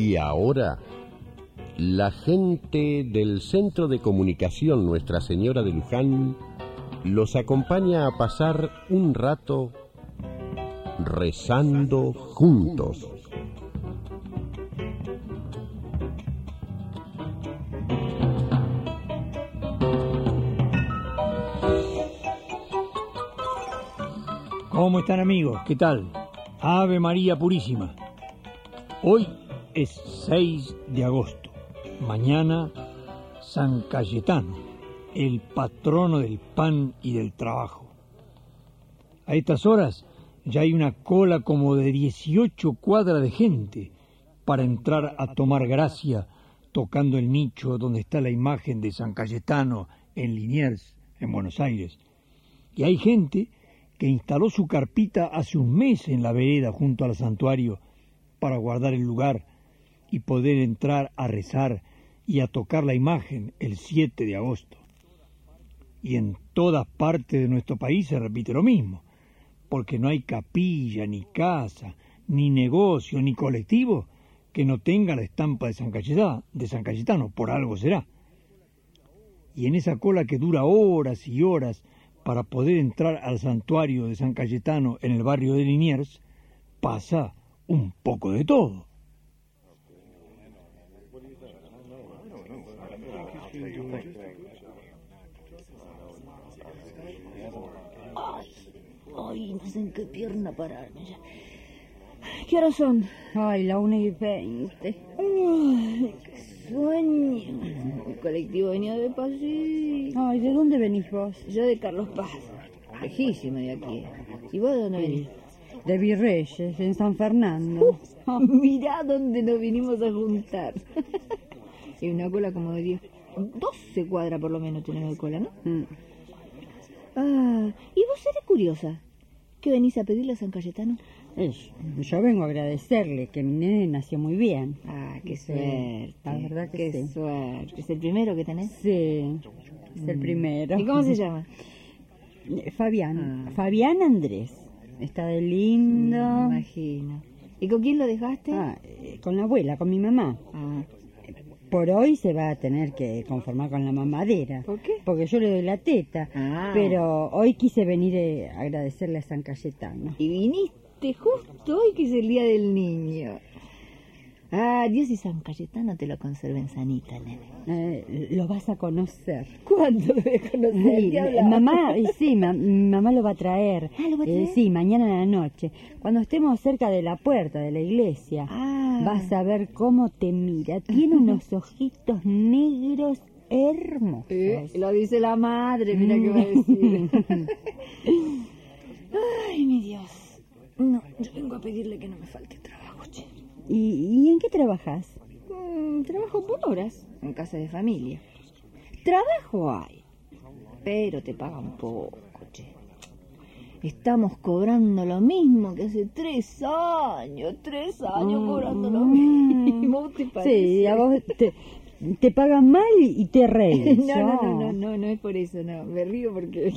Y ahora, la gente del Centro de Comunicación Nuestra Señora de Luján los acompaña a pasar un rato rezando juntos. ¿Cómo están amigos? ¿Qué tal? Ave María Purísima. Hoy es 6 de agosto. Mañana San Cayetano, el patrono del pan y del trabajo. A estas horas ya hay una cola como de 18 cuadras de gente para entrar a tomar gracia tocando el nicho donde está la imagen de San Cayetano en Liniers, en Buenos Aires. Y hay gente que instaló su carpita hace un mes en la vereda junto al santuario para guardar el lugar y poder entrar a rezar y a tocar la imagen el 7 de agosto. Y en todas partes de nuestro país se repite lo mismo, porque no hay capilla, ni casa, ni negocio, ni colectivo que no tenga la estampa de San Cayetano, de San Cayetano, por algo será. Y en esa cola que dura horas y horas para poder entrar al santuario de San Cayetano en el barrio de Liniers, pasa un poco de todo. Ay, no sé en qué pierna pararme ya. ¿Qué hora son? Ay, la una y veinte. Ay, qué sueño. El colectivo venía de pasito. Ay, ¿de dónde venís vos? Yo de Carlos Paz. Lejísimo de aquí. ¿Y vos de dónde venís? De Virreyes, en San Fernando. Mirá dónde nos vinimos a juntar. y una cola como de 10, 12 cuadras por lo menos tenemos de cola, ¿no? Mm. Ah, ¿y vos eres curiosa? ¿Qué venís a pedirle a San Cayetano? Es- yo vengo a agradecerle que mi nene nació muy bien. Ah, qué suerte. la verdad que qué sí. suerte. ¿Es el primero que tenés? Sí, es el primero. ¿Y cómo se llama? Fabián. Ah. Fabián Andrés. Está de lindo. Me imagino. ¿Y con quién lo dejaste? Ah, eh, con la abuela, con mi mamá. Ah, Por hoy se va a tener que conformar con la mamadera. ¿Por qué? Porque yo le doy la teta. Ah. Pero hoy quise venir eh, a agradecerle a San Cayetano. Y viniste justo hoy que es el día del niño. Ah, Dios y San Cayetano te lo conserven sanita, nene. Eh, lo vas a conocer. ¿Cuándo lo voy a conocer? Sí, ¿Qué hablaba? mamá, sí, ma- mamá lo va a traer. Ah, ¿lo va a Eh, traer? sí, mañana a la noche. Cuando estemos cerca de la puerta de la iglesia, Ah. vas a ver cómo te mira. Tiene unos ojitos negros hermosos. Eh, lo dice la madre, mira qué va a decir. Ay, mi Dios. No, yo vengo a pedirle que no me falte trabajo, che. ¿Y, y en qué trabajas? Mm, trabajo por horas en casa de familia. Trabajo hay, pero te pagan poco, che. Estamos cobrando lo mismo que hace tres años, tres años cobrando lo mismo. ¿Te parece? Mm. Sí, a vos te, te pagan mal y te reís. No, no, no, no, no, no es por eso, no. Me río porque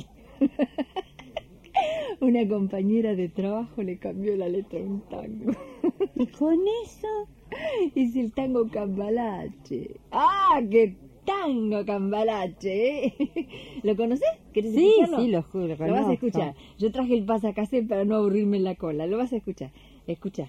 una compañera de trabajo le cambió la letra a un tango. ¿Y con eso? Es el tango cambalache. ¡Ah, qué tango cambalache! ¿eh? ¿Lo conoces? ¿Querés Sí, escucharlo? sí, lo ju- lo vas a escuchar. Yo traje el pasacasé para no aburrirme en la cola. Lo vas a escuchar. Escucha.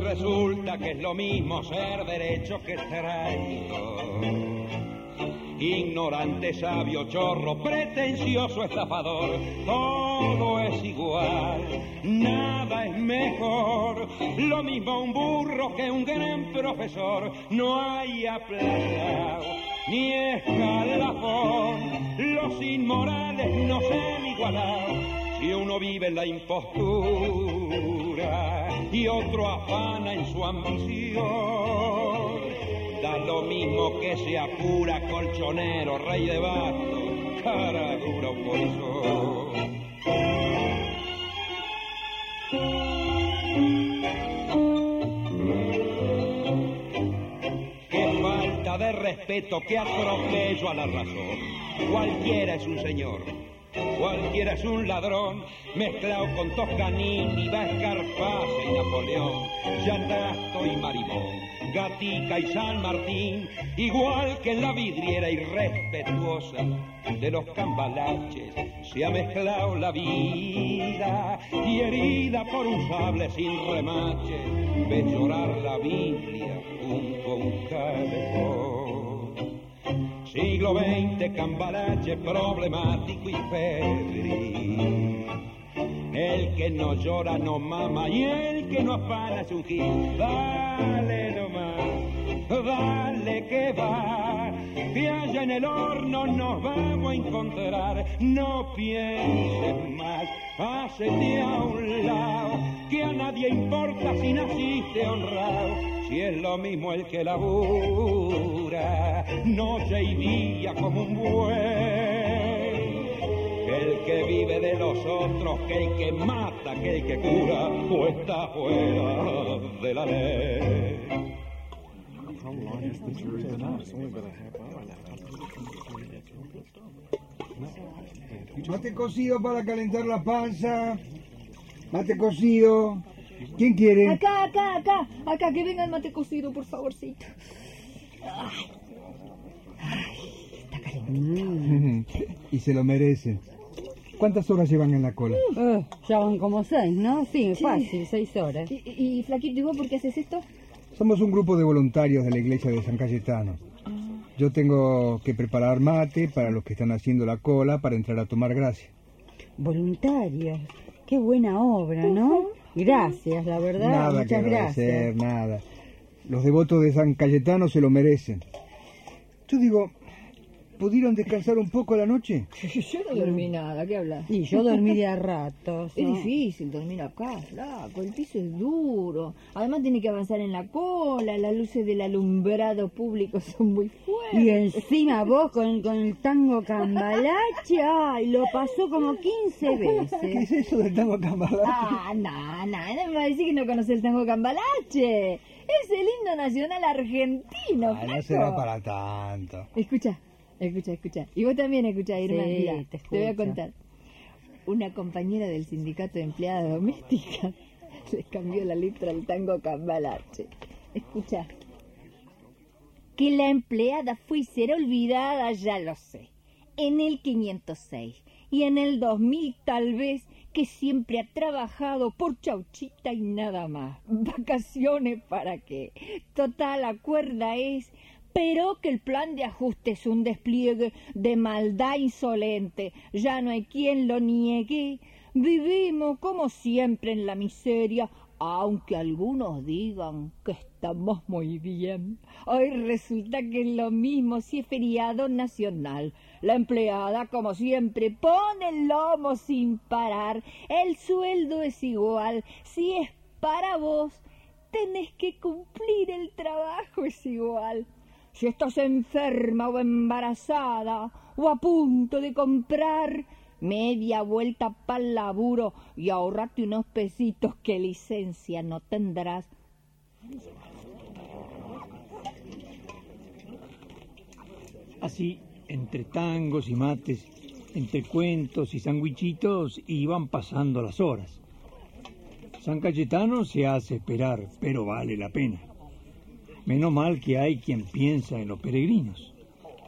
resulta que es lo mismo ser derecho que traidor. Ignorante, sabio, chorro, pretencioso, estafador, todo es igual, nada es mejor. Lo mismo un burro que un gran profesor, no hay aplauso ni escalafón. Los inmorales no se igualar si uno vive en la impostura y otro afana en su ambición. Da lo mismo que sea pura colchonero, rey de basto, cara dura o. Qué falta de respeto, que atropello a la razón. Cualquiera es un señor Cualquiera es un ladrón, mezclado con Toscanini, Vascarpase y Napoleón, Yandasto y Marimón, Gatica y San Martín, igual que en la vidriera irrespetuosa de los cambalaches, se ha mezclado la vida y herida por un sable sin remache, ve llorar la Biblia junto a un calefón. Siglo XX, cambalache problemático y febril. El que no llora no mama y el que no afana es un gil. Dale nomás, dale que va, que allá en el horno nos vamos a encontrar. No pienses más, hacete a un lado, que a nadie importa si naciste honrado si es lo mismo el que labura noche y día como un buey, el que vive de los otros, que el que mata, que el que cura, o está fuera de la ley. Mate cocido para calentar la panza. Mate cocido. ¿Quién quiere? Acá, acá, acá, acá, que venga el mate cocido, por favorcito. Ay, está caliente. y se lo merece. ¿Cuántas horas llevan en la cola? Eh, ya van como seis, ¿no? Sí, fácil, seis horas. Y, y, Flaquito, ¿y vos por qué haces esto? Somos un grupo de voluntarios de la iglesia de San Cayetano. Yo tengo que preparar mate para los que están haciendo la cola para entrar a tomar gracia. Voluntarios, qué buena obra, ¿no? Gracias, la verdad. Nada muchas que gracias. nada. Los devotos de San Cayetano se lo merecen. Yo digo, ¿Pudieron descansar un poco la noche? Yo no dormí nada, ¿qué hablas? Y yo dormí de a ratos. Es difícil dormir acá, flaco, el piso es duro. Además tiene que avanzar en la cola, las luces del alumbrado público son muy fuertes. Y encima vos con, con el tango cambalache, ay, lo pasó como 15 veces. ¿Qué es eso del tango cambalache? Ah, no, no, no me va a decir que no conoce el tango cambalache. Es el himno nacional argentino. Ah, no será para tanto. Escucha, Escucha, escucha. Y vos también escucha, Irma. te, voy a contar. Una compañera del sindicato de empleadas domésticas les cambió la letra al tango cambalache. Escucha. Que la empleada fue y será olvidada, ya lo sé. En el 506 y en el 2000 tal vez que siempre ha trabajado por chauchita y nada más. Vacaciones para qué. Total, la cuerda es pero que el plan de ajuste es un despliegue de maldad insolente. Ya no hay quien lo niegue. Vivimos como siempre en la miseria, aunque algunos digan que estamos muy bien. Hoy resulta que es lo mismo si es feriado nacional. La empleada, como siempre, pone el lomo sin parar. El sueldo es igual. Si es para vos, tenés que cumplir el trabajo es igual. Si estás enferma o embarazada o a punto de comprar, media vuelta pa'l laburo y ahorrate unos pesitos que licencia no tendrás. Así, entre tangos y mates, entre cuentos y sandwichitos, iban pasando las horas. San Cayetano se hace esperar, pero vale la pena. Menos mal que hay quien piensa en los peregrinos.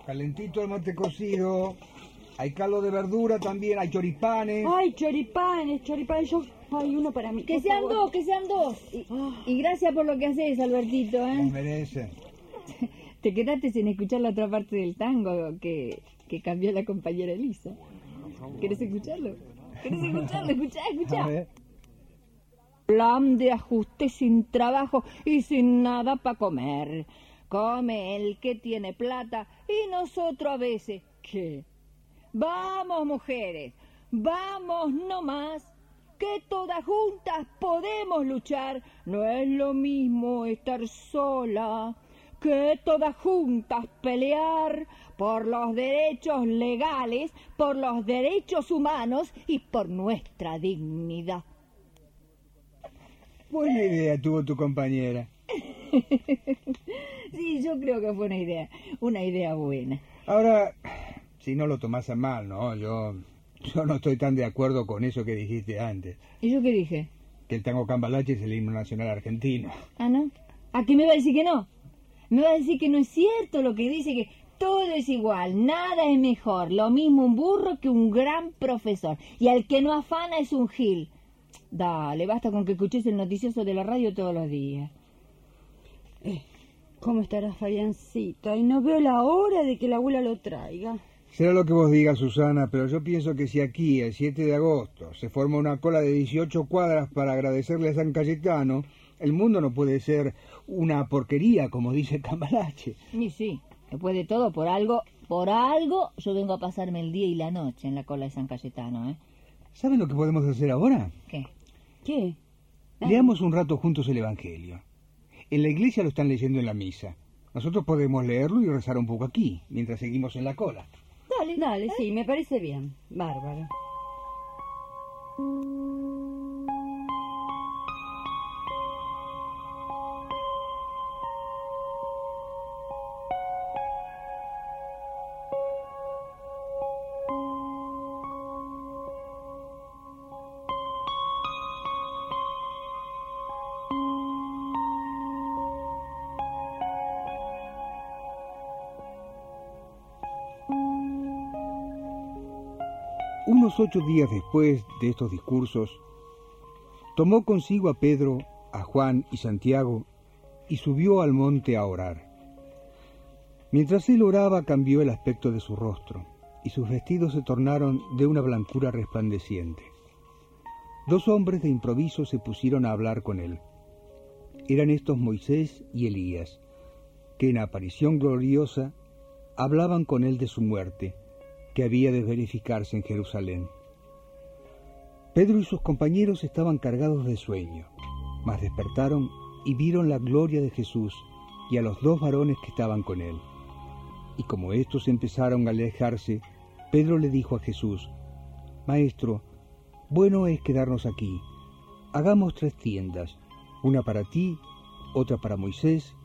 Calentito el mate cocido. Hay caldo de verdura también, hay choripanes. Ay, choripanes, choripanes. Yo, hay uno para mí. Que por sean favor. dos, que sean dos. Y, y gracias por lo que haces, Albertito, Nos ¿eh? merecen. Te quedaste sin escuchar la otra parte del tango que, que cambió la compañera Elisa. ¿Querés escucharlo? ¿Querés escucharlo? Escuchá, A escuchá. Plan de ajuste sin trabajo y sin nada para comer. Come el que tiene plata y nosotros a veces, ¿qué? Vamos, mujeres, vamos nomás, que todas juntas podemos luchar. No es lo mismo estar sola que todas juntas pelear por los derechos legales, por los derechos humanos y por nuestra dignidad. Buena idea tuvo tu compañera. Sí, yo creo que fue una idea, una idea buena. Ahora, si no lo tomás a mal, ¿no? Yo, yo no estoy tan de acuerdo con eso que dijiste antes. ¿Y yo qué dije? Que el tango cambalache es el himno nacional argentino. Ah, ¿no? ¿A qué me va a decir que no? Me va a decir que no es cierto lo que dice, que todo es igual, nada es mejor, lo mismo un burro que un gran profesor. Y al que no afana es un gil. Dale, basta con que escuches el noticioso de la radio todos los días. Eh, ¿Cómo estará Fabiancita? Y no veo la hora de que la abuela lo traiga. Será lo que vos digas, Susana, pero yo pienso que si aquí, el 7 de agosto, se forma una cola de 18 cuadras para agradecerle a San Cayetano, el mundo no puede ser una porquería, como dice Cambalache. Y sí, después de todo, por algo, por algo, yo vengo a pasarme el día y la noche en la cola de San Cayetano, ¿eh? ¿Saben lo que podemos hacer ahora? ¿Qué? ¿Qué? Leamos un rato juntos el Evangelio. En la iglesia lo están leyendo en la misa. Nosotros podemos leerlo y rezar un poco aquí, mientras seguimos en la cola. Dale, dale, sí, me parece bien. Bárbaro. Ocho días después de estos discursos, tomó consigo a Pedro, a Juan y Santiago y subió al monte a orar. Mientras él oraba cambió el aspecto de su rostro y sus vestidos se tornaron de una blancura resplandeciente. Dos hombres de improviso se pusieron a hablar con él. Eran estos Moisés y Elías, que en aparición gloriosa hablaban con él de su muerte, que había de verificarse en Jerusalén. Pedro y sus compañeros estaban cargados de sueño, mas despertaron y vieron la gloria de Jesús y a los dos varones que estaban con él. Y como éstos empezaron a alejarse, Pedro le dijo a Jesús, Maestro, bueno es quedarnos aquí. Hagamos tres tiendas, una para ti, otra para Moisés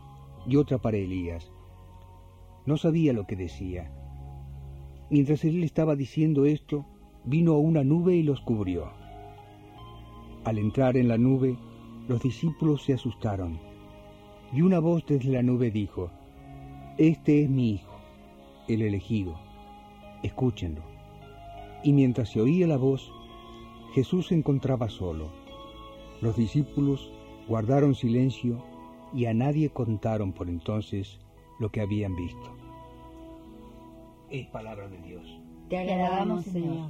y otra para Elías. No sabía lo que decía. Mientras él estaba diciendo esto, vino una nube y los cubrió. Al entrar en la nube, los discípulos se asustaron, y una voz desde la nube dijo, Este es mi Hijo, el elegido, escúchenlo. Y mientras se oía la voz, Jesús se encontraba solo. Los discípulos guardaron silencio y a nadie contaron por entonces lo que habían visto. Es palabra de Dios. Te agradamos, Señor.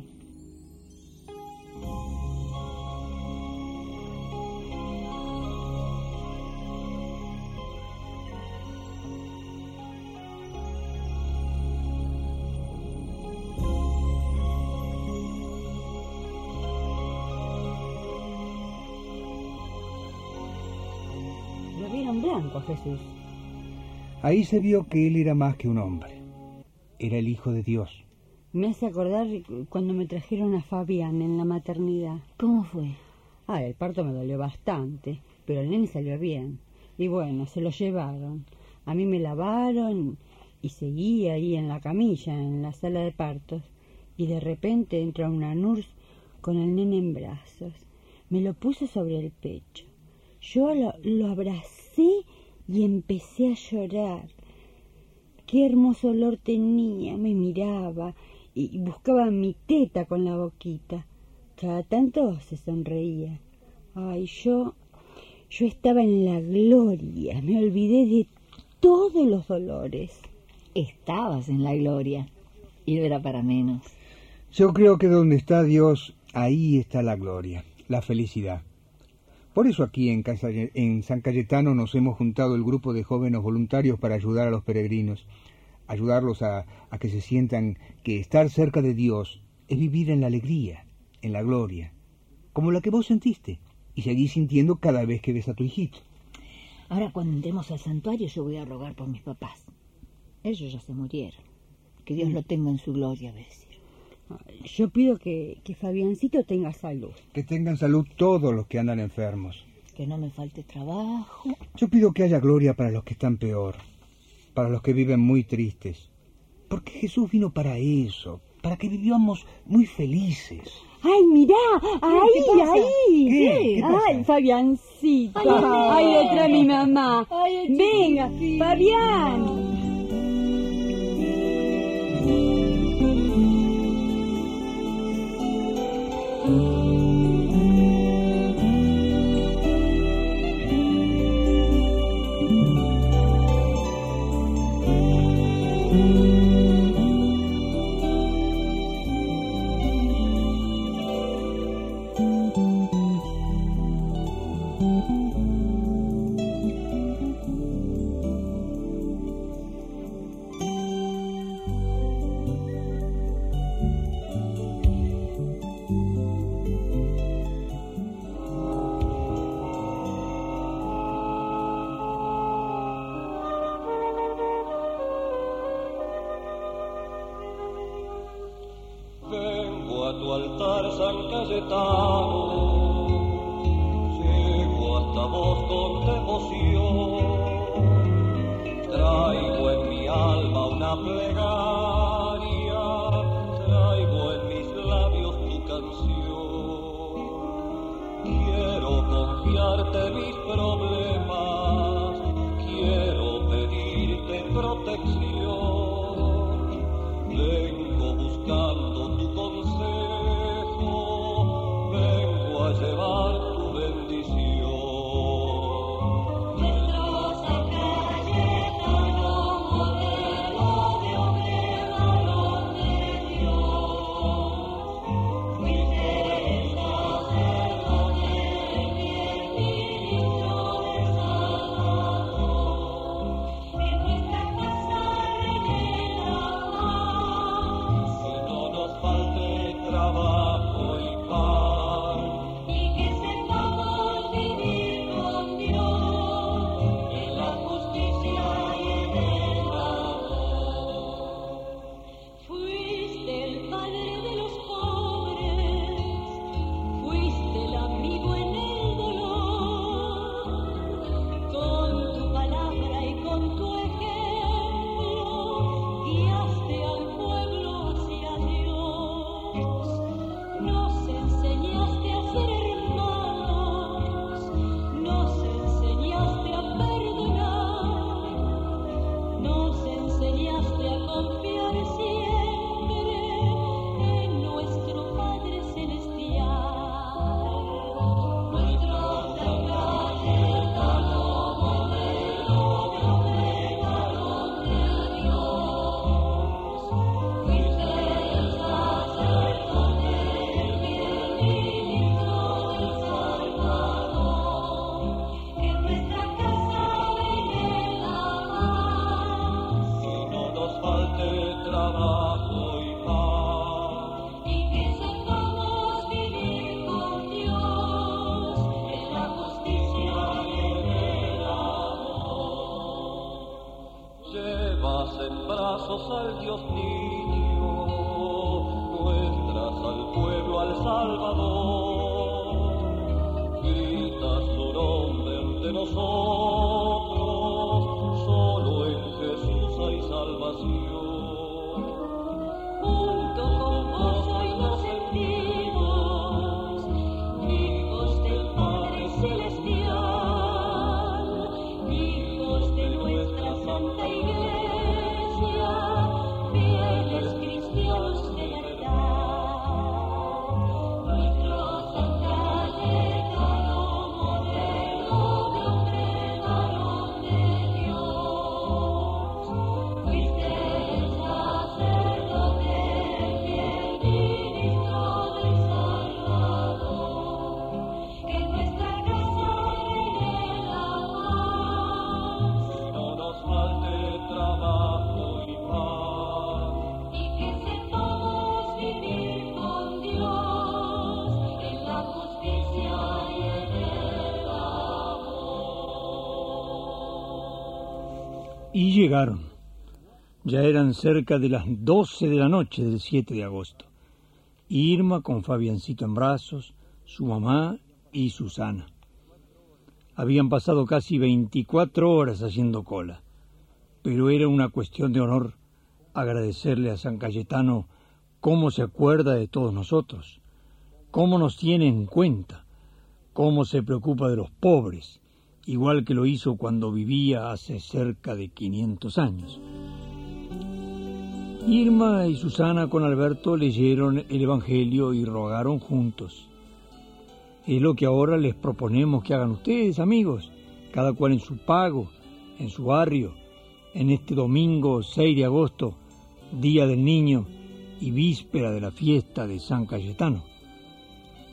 Lo vieron blanco a Jesús. Ahí se vio que él era más que un hombre. Era el Hijo de Dios. Me hace acordar cuando me trajeron a Fabián en la maternidad. ¿Cómo fue? Ah, el parto me dolió bastante, pero el nene salió bien. Y bueno, se lo llevaron. A mí me lavaron y seguí ahí en la camilla, en la sala de partos. Y de repente entra una nurse con el nene en brazos. Me lo puso sobre el pecho. Yo lo, lo abracé y empecé a llorar. Qué hermoso olor tenía, me miraba y buscaba mi teta con la boquita. Cada tanto se sonreía. Ay, yo, yo estaba en la gloria, me olvidé de todos los dolores. Estabas en la gloria y no era para menos. Yo creo que donde está Dios, ahí está la gloria, la felicidad. Por eso aquí en, Casa- en San Cayetano nos hemos juntado el grupo de jóvenes voluntarios para ayudar a los peregrinos, ayudarlos a, a que se sientan que estar cerca de Dios es vivir en la alegría, en la gloria, como la que vos sentiste y seguís sintiendo cada vez que ves a tu hijito. Ahora cuando entremos al santuario yo voy a rogar por mis papás. Ellos ya se murieron. Que Dios lo tenga en su gloria, a decir. Yo pido que, que Fabiancito tenga salud. Que tengan salud todos los que andan enfermos. Que no me falte trabajo. Yo pido que haya gloria para los que están peor, para los que viven muy tristes. Porque Jesús vino para eso, para que vivamos muy felices. ¡Ay, mirá! ¡Ahí, ahí! ¿Qué? ¿Qué pasa? ¡Ay, Fabiancito! Ay, nene. ¡Ay, detrás mi mamá! Ay, ¡Venga. Fabián! Salvador, gritas su nombre ante nosotros, Ya eran cerca de las doce de la noche del 7 de agosto. Irma con Fabiancito en brazos, su mamá y Susana. Habían pasado casi 24 horas haciendo cola, pero era una cuestión de honor agradecerle a San Cayetano cómo se acuerda de todos nosotros, cómo nos tiene en cuenta, cómo se preocupa de los pobres, igual que lo hizo cuando vivía hace cerca de 500 años. Irma y Susana con Alberto leyeron el Evangelio y rogaron juntos. Es lo que ahora les proponemos que hagan ustedes, amigos, cada cual en su pago, en su barrio, en este domingo 6 de agosto, Día del Niño y víspera de la fiesta de San Cayetano.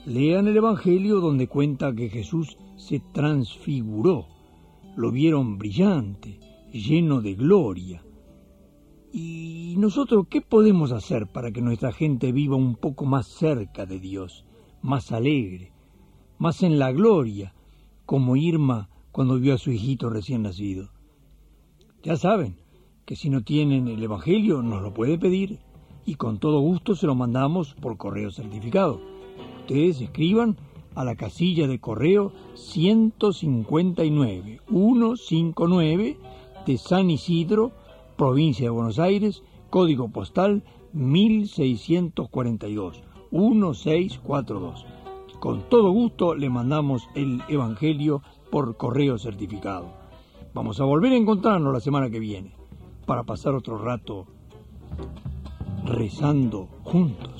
Lean el Evangelio donde cuenta que Jesús se transfiguró, lo vieron brillante, lleno de gloria. ¿Y nosotros qué podemos hacer para que nuestra gente viva un poco más cerca de Dios, más alegre, más en la gloria, como Irma cuando vio a su hijito recién nacido? Ya saben que si no tienen el Evangelio nos lo puede pedir y con todo gusto se lo mandamos por correo certificado. Ustedes escriban a la casilla de correo 159 159 de San Isidro, provincia de Buenos Aires, código postal 1642 1642. Con todo gusto le mandamos el Evangelio por correo certificado. Vamos a volver a encontrarnos la semana que viene para pasar otro rato rezando juntos.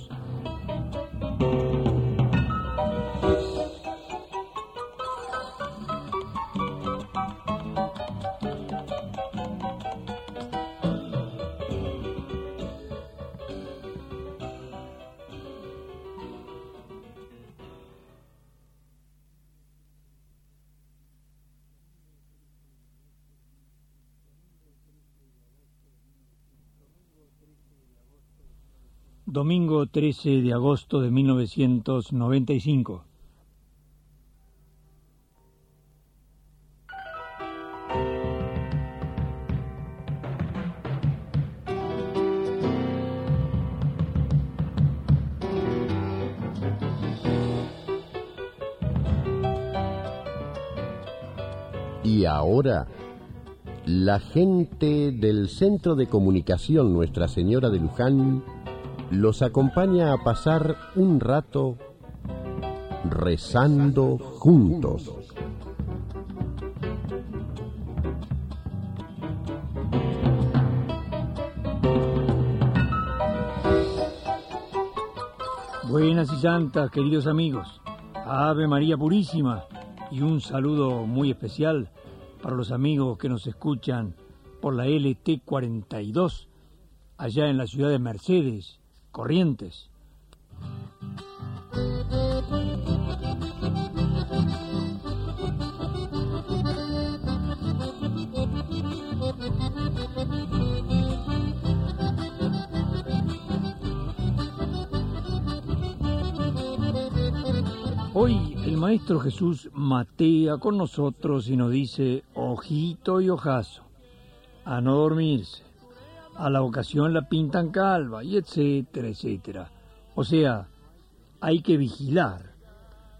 Domingo 13 de agosto de 1995. Y ahora, la gente del Centro de Comunicación Nuestra Señora de Luján los acompaña a pasar un rato rezando juntos. Buenas y santas, queridos amigos. Ave María Purísima y un saludo muy especial para los amigos que nos escuchan por la LT42 allá en la ciudad de Mercedes, Corrientes. Hoy el Maestro Jesús matea con nosotros y nos dice ojito y ojazo, a no dormirse, a la ocasión la pintan calva y etcétera, etcétera. O sea, hay que vigilar,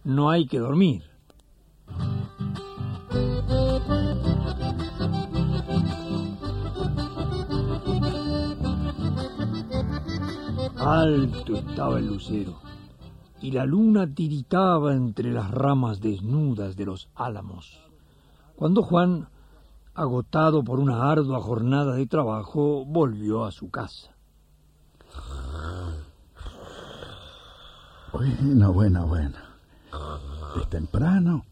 no hay que dormir. Alto estaba el lucero y la luna tiritaba entre las ramas desnudas de los álamos. Cuando Juan, agotado por una ardua jornada de trabajo, volvió a su casa. Bueno, bueno, bueno. Es temprano,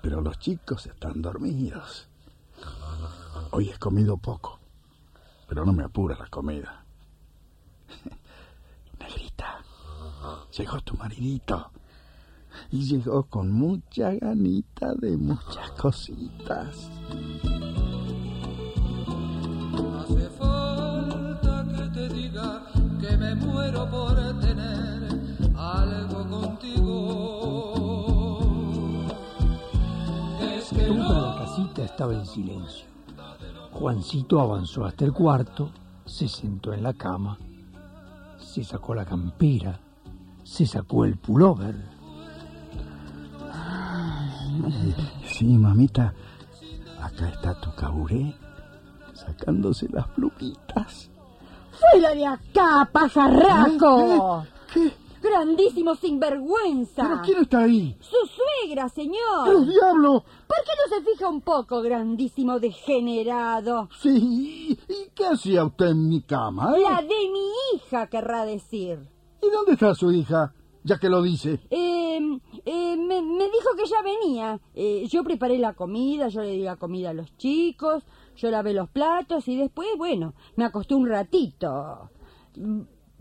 pero los chicos están dormidos. Hoy he comido poco, pero no me apura la comida. Negrita, llegó tu maridito. Y llegó con mucha ganita de muchas cositas. Hace falta que te diga que me muero por tener algo contigo. Es que Toda no la casita estaba en silencio. Juancito avanzó hasta el cuarto, se sentó en la cama, se sacó la campera, se sacó el pullover. Sí, mamita. Acá está tu caburé sacándose las plumitas. ¡Fuera de acá, pajarraco! ¿Eh? ¿Qué? ¡Grandísimo sinvergüenza! ¿Pero quién está ahí? ¡Su suegra, señor! ¡El diablo! ¿Por qué no se fija un poco, grandísimo degenerado? Sí, ¿y qué hacía usted en mi cama? eh? La de mi hija, querrá decir. ¿Y dónde está su hija? Ya que lo dice. Eh, eh, me, me dijo que ya venía. Eh, yo preparé la comida, yo le di la comida a los chicos, yo lavé los platos y después, bueno, me acosté un ratito.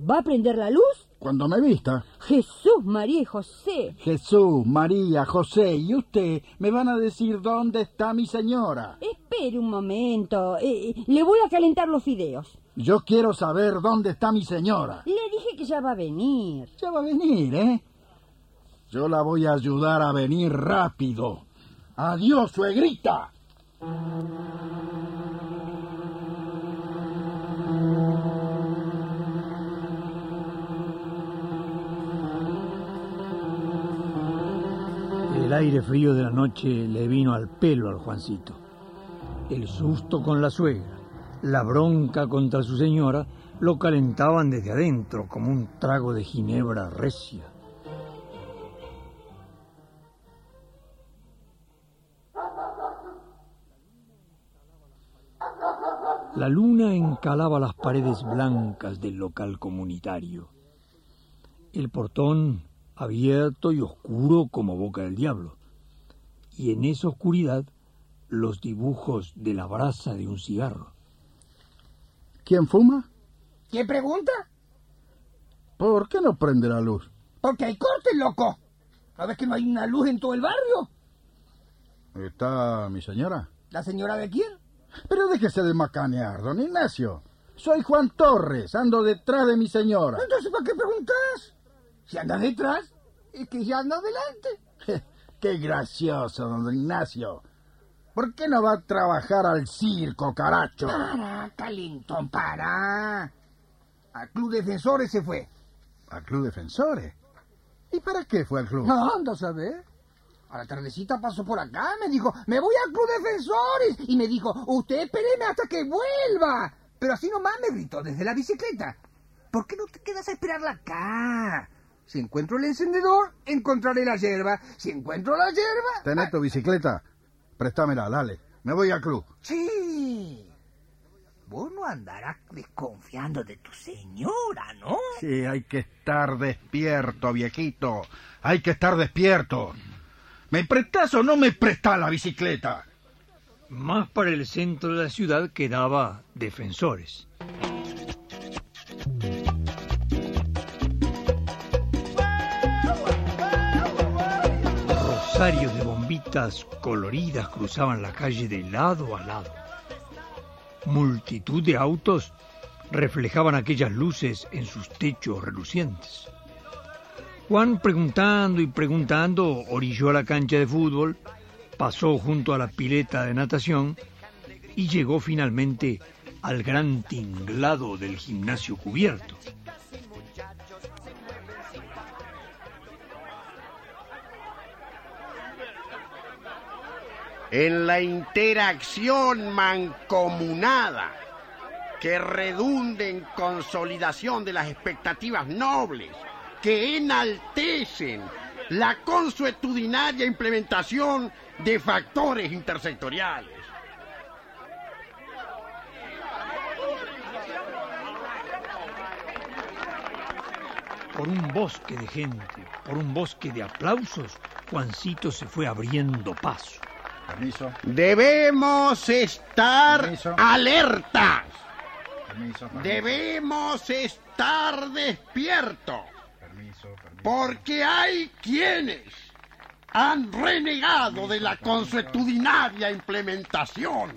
¿Va a prender la luz? Cuando me vista. Jesús, María y José. Jesús, María, José y usted me van a decir dónde está mi señora. Espere un momento. eh, le voy a calentar los fideos. Yo quiero saber dónde está mi señora. Le dije que ya va a venir. Ya va a venir, ¿eh? Yo la voy a ayudar a venir rápido. Adiós, suegrita. El aire frío de la noche le vino al pelo al Juancito. El susto con la suegra, la bronca contra su señora, lo calentaban desde adentro como un trago de ginebra recia. La luna encalaba las paredes blancas del local comunitario. El portón abierto y oscuro como boca del diablo. Y en esa oscuridad los dibujos de la brasa de un cigarro. ¿Quién fuma? ¿Qué pregunta? ¿Por qué no prende la luz? Porque hay cortes, loco. ¿No ves que no hay una luz en todo el barrio? ¿Está mi señora? ¿La señora de quién? Pero déjese de macanear, don Ignacio. Soy Juan Torres, ando detrás de mi señora. Entonces, ¿para qué preguntas? Si andas detrás, es que ya anda adelante. Qué gracioso, don Ignacio. ¿Por qué no va a trabajar al circo, caracho? Para, calentón, para. Al Club Defensores se fue. ¿Al Club Defensores? ¿Y para qué fue al club? No, anda a saber. A la tardecita pasó por acá, me dijo, me voy al Club Defensores. Y me dijo, usted espéreme hasta que vuelva. Pero así nomás me gritó desde la bicicleta. ¿Por qué no te quedas a esperarla acá? Si encuentro el encendedor, encontraré la hierba. Si encuentro la hierba... ¿Tenés tu bicicleta? Préstamela, dale. Me voy al club. Sí. Vos no andarás desconfiando de tu señora, ¿no? Sí, hay que estar despierto, viejito. Hay que estar despierto. ¿Me prestás o no me prestás la bicicleta? Más para el centro de la ciudad quedaba Defensores. Rosarios de bombitas coloridas cruzaban la calle de lado a lado. Multitud de autos reflejaban aquellas luces en sus techos relucientes. Juan, preguntando y preguntando, orilló a la cancha de fútbol, pasó junto a la pileta de natación y llegó finalmente al gran tinglado del gimnasio cubierto. en la interacción mancomunada que redunde en consolidación de las expectativas nobles, que enaltecen la consuetudinaria implementación de factores intersectoriales. Por un bosque de gente, por un bosque de aplausos, Juancito se fue abriendo paso. Permiso. Debemos estar Permiso. alertas. Permiso. Debemos estar despiertos. Permiso, permiso. Porque hay quienes han renegado de la consuetudinaria implementación.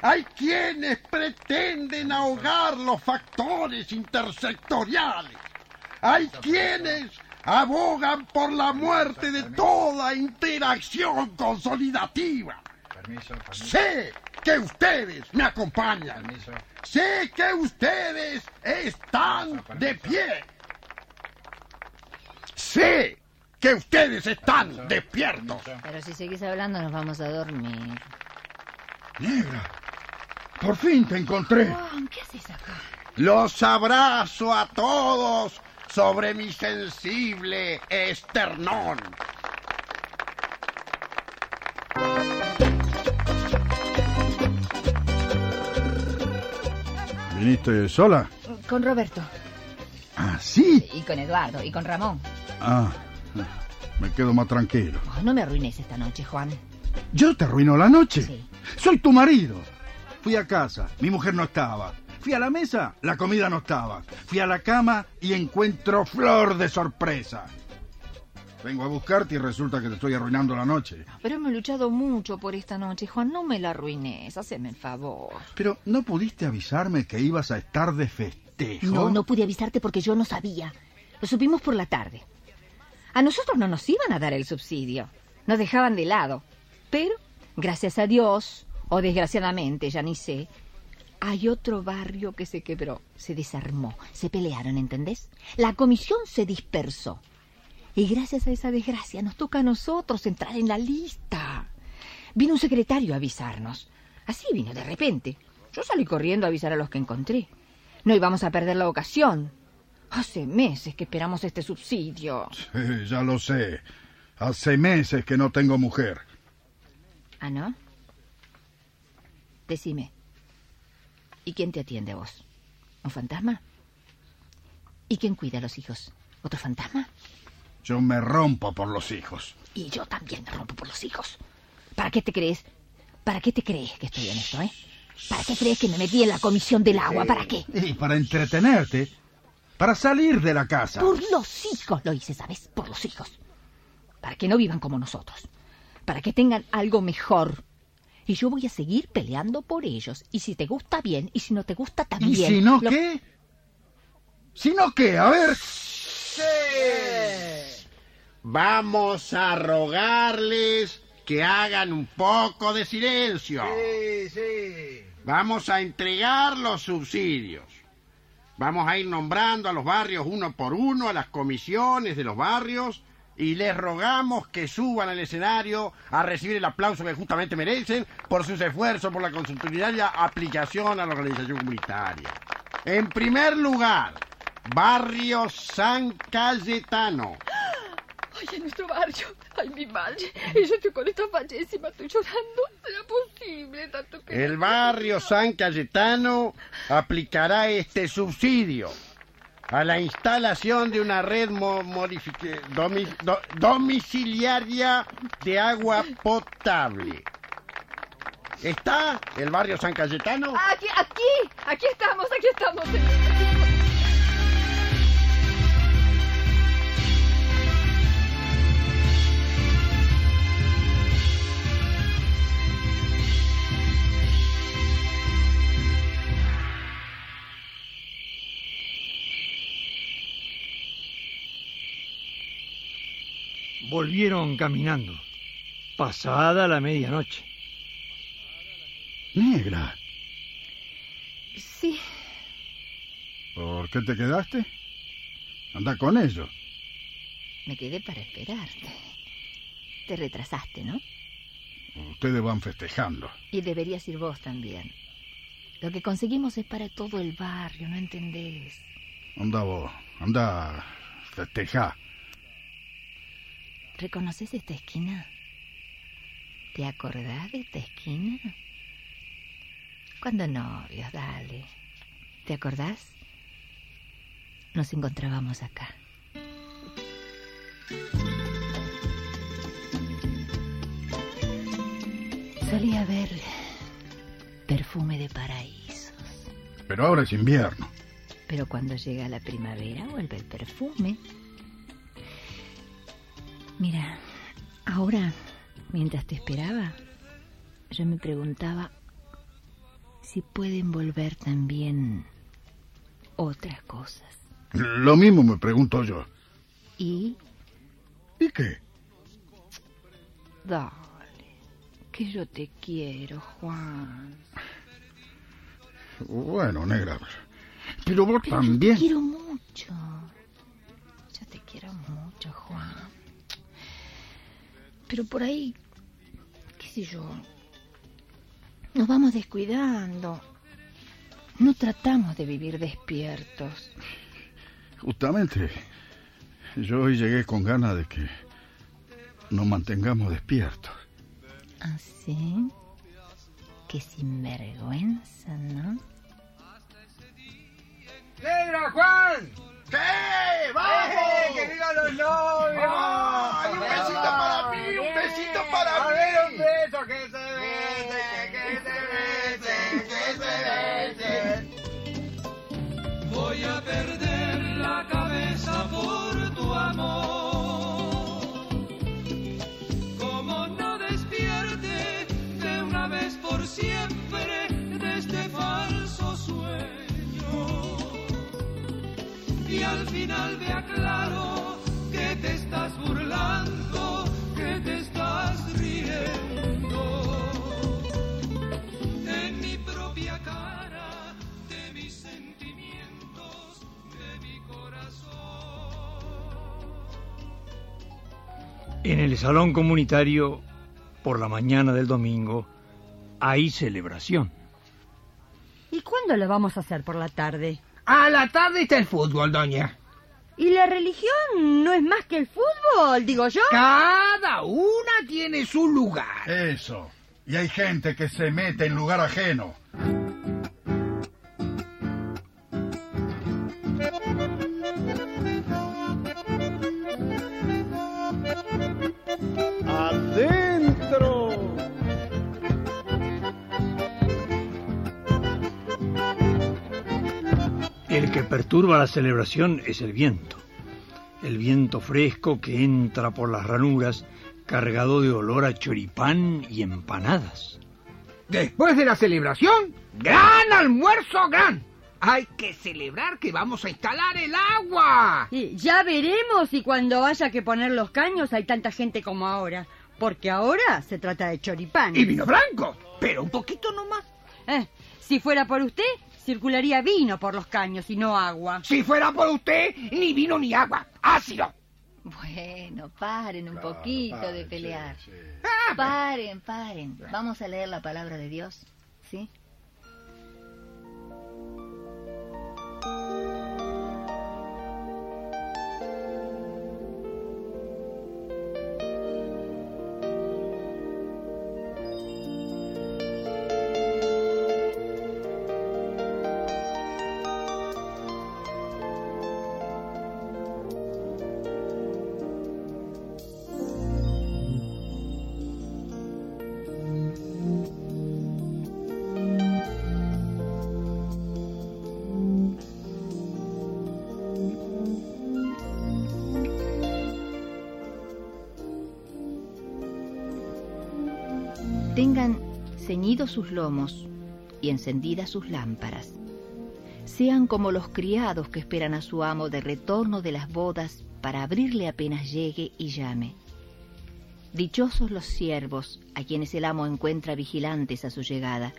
Hay quienes pretenden ahogar los factores intersectoriales. Hay quienes abogan por la muerte de toda interacción consolidativa. Sé que ustedes me acompañan. Sé que ustedes están de pie. Sé que ustedes están despiertos. Pero si seguís hablando nos vamos a dormir. Negra, por fin te encontré. Juan, ¿qué haces acá? Los abrazo a todos sobre mi sensible esternón. ¿Viniste sola? Con Roberto. Ah, sí. Y con Eduardo. Y con Ramón. Ah, me quedo más tranquilo. Oh, no me arruines esta noche, Juan. ¿Yo te arruino la noche? Sí. Soy tu marido. Fui a casa, mi mujer no estaba. Fui a la mesa, la comida no estaba. Fui a la cama y encuentro flor de sorpresa. Vengo a buscarte y resulta que te estoy arruinando la noche. Pero hemos luchado mucho por esta noche, Juan. No me la arruines. Haceme el favor. Pero ¿no pudiste avisarme que ibas a estar de festejo? No, no pude avisarte porque yo no sabía. Lo supimos por la tarde. A nosotros no nos iban a dar el subsidio. Nos dejaban de lado. Pero, gracias a Dios, o desgraciadamente, ya ni sé, hay otro barrio que se quebró, se desarmó, se pelearon, ¿entendés? La comisión se dispersó. Y gracias a esa desgracia nos toca a nosotros entrar en la lista. Vino un secretario a avisarnos. Así vino de repente. Yo salí corriendo a avisar a los que encontré. No íbamos a perder la ocasión. Hace meses que esperamos este subsidio. Sí, ya lo sé. Hace meses que no tengo mujer. ¿Ah, no? Decime. ¿Y quién te atiende a vos? ¿Un fantasma? ¿Y quién cuida a los hijos? ¿Otro fantasma? Yo me rompo por los hijos. Y yo también me rompo por los hijos. ¿Para qué te crees? ¿Para qué te crees que estoy en esto, eh? ¿Para qué crees que me metí en la comisión del agua? ¿Para qué? Y para entretenerte, para salir de la casa. Por los hijos lo hice, ¿sabes? Por los hijos. Para que no vivan como nosotros. Para que tengan algo mejor. Y yo voy a seguir peleando por ellos. Y si te gusta bien, y si no te gusta también. ¿Y si no Lo- qué? ¿Si no qué? A ver. Vamos a rogarles que hagan un poco de silencio. Sí, sí. Vamos a entregar los subsidios. Vamos a ir nombrando a los barrios uno por uno, a las comisiones de los barrios, y les rogamos que suban al escenario a recibir el aplauso que justamente merecen por sus esfuerzos por la consultoría aplicación a la organización comunitaria. En primer lugar, Barrio San Cayetano. Ay, nuestro barrio. Ay, mi madre. Yo estoy con esta fallísima, estoy llorando. ¿Será posible tanto que... El barrio San Cayetano aplicará este subsidio a la instalación de una red mo- modifique- domi- do- domiciliaria de agua potable. ¿Está el barrio San Cayetano? Aquí, aquí, aquí estamos, aquí estamos. Volvieron caminando, pasada la medianoche. Negra, Sí, ¿por qué te quedaste? Anda con ellos. me quedé para esperarte. Te retrasaste, ¿no? Ustedes van festejando. Y deberías ir vos también. Lo que conseguimos es para todo el barrio, ¿no entendés? Anda vos, anda, festeja. ¿Reconoces esta esquina? ¿Te acordás de esta esquina? Cuando novios, dale. ¿Te acordás? Nos encontrábamos acá. Solía ver perfume de paraísos. Pero ahora es invierno. Pero cuando llega la primavera vuelve el perfume. Mira, ahora, mientras te esperaba, yo me preguntaba si pueden volver también otras cosas. Lo mismo me pregunto yo. Y, ¿Y qué? dale, que yo te quiero, Juan. Bueno, negra. Pero vos Pero también. Yo te quiero mucho. Yo te quiero mucho, Juan. Pero por ahí, qué sé yo, nos vamos descuidando. No tratamos de vivir despiertos. Justamente, yo hoy llegué con ganas de que nos mantengamos despiertos. ¿Así? Qué sinvergüenza, ¿no? ¡Negra, Juan! ¡Sí! ¡Vamos! ¡Eh, ¡Que vivan los novios! ¡Ay, un besito para mí! ¡Un besito para A mí! ver, un beso, que se besen, que se besen, que se besen. Voy a perder la cabeza por tu amor. Como no despierte de una vez por siempre de este falso sueño. Y al final me aclaro el salón comunitario, por la mañana del domingo, hay celebración. ¿Y cuándo lo vamos a hacer por la tarde? A la tarde está el fútbol, doña. ¿Y la religión no es más que el fútbol, digo yo? Cada una tiene su lugar. Eso. Y hay gente que se mete en lugar ajeno. Perturba la celebración es el viento. El viento fresco que entra por las ranuras cargado de olor a choripán y empanadas. Después de la celebración, gran almuerzo, gran. Hay que celebrar que vamos a instalar el agua. Y ya veremos si cuando haya que poner los caños hay tanta gente como ahora. Porque ahora se trata de choripán. Y vino blanco, pero un poquito nomás. Eh, si fuera por usted, circularía vino por los caños y no agua. Si fuera por usted, ni vino ni agua. Ácido. Bueno, paren un poquito de pelear. sí, Paren, paren. Vamos a leer la palabra de Dios, ¿sí? Sus lomos y encendidas sus lámparas. Sean como los criados que esperan a su amo de retorno de las bodas para abrirle apenas llegue y llame. Dichosos los siervos a quienes el amo encuentra vigilantes a su llegada.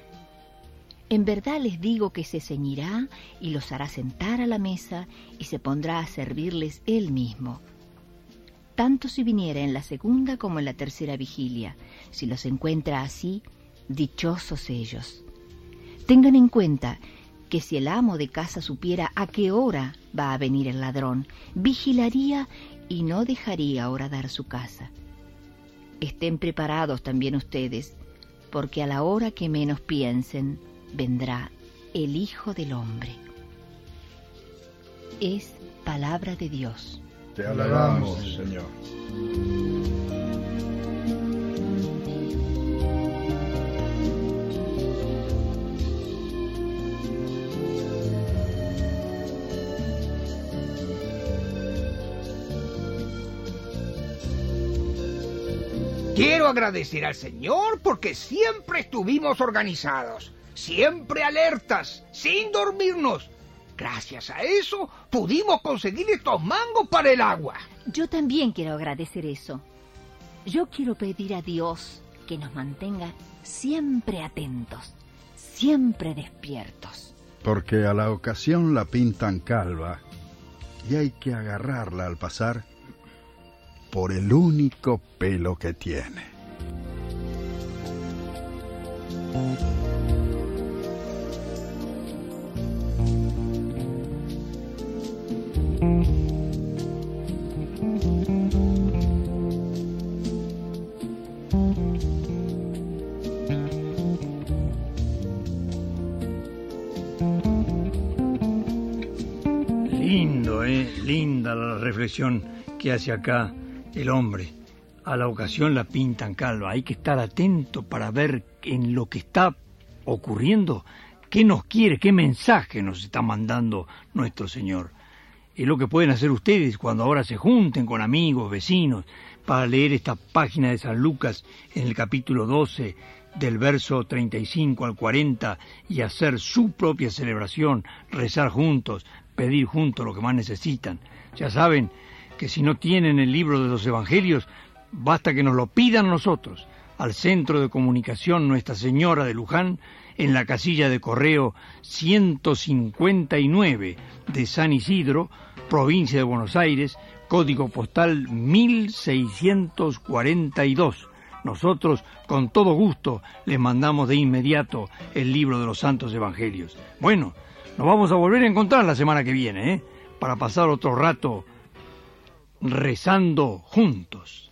En verdad les digo que se ceñirá y los hará sentar a la mesa y se pondrá a servirles él mismo. Tanto si viniera en la segunda como en la tercera vigilia, si los encuentra así, dichosos ellos. Tengan en cuenta que si el amo de casa supiera a qué hora va a venir el ladrón, vigilaría y no dejaría horadar su casa. Estén preparados también ustedes, porque a la hora que menos piensen, vendrá el Hijo del Hombre. Es palabra de Dios. Te alabamos, Señor. Quiero agradecer al Señor porque siempre estuvimos organizados, siempre alertas, sin dormirnos. Gracias a eso pudimos conseguir estos mangos para el agua. Yo también quiero agradecer eso. Yo quiero pedir a Dios que nos mantenga siempre atentos, siempre despiertos. Porque a la ocasión la pintan calva y hay que agarrarla al pasar por el único pelo que tiene. Lindo, ¿eh? Linda la reflexión que hace acá el hombre. A la ocasión la pintan calva. Hay que estar atento para ver en lo que está ocurriendo qué nos quiere, qué mensaje nos está mandando nuestro Señor. Es lo que pueden hacer ustedes cuando ahora se junten con amigos, vecinos, para leer esta página de San Lucas en el capítulo 12, del verso 35 al 40, y hacer su propia celebración, rezar juntos, pedir juntos lo que más necesitan. Ya saben que si no tienen el libro de los Evangelios, basta que nos lo pidan nosotros al Centro de Comunicación Nuestra Señora de Luján, en la casilla de correo 159 de San Isidro, provincia de Buenos Aires, código postal 1642. Nosotros, con todo gusto, les mandamos de inmediato el libro de los Santos Evangelios. Bueno, nos vamos a volver a encontrar la semana que viene, ¿eh? Para pasar otro rato rezando juntos.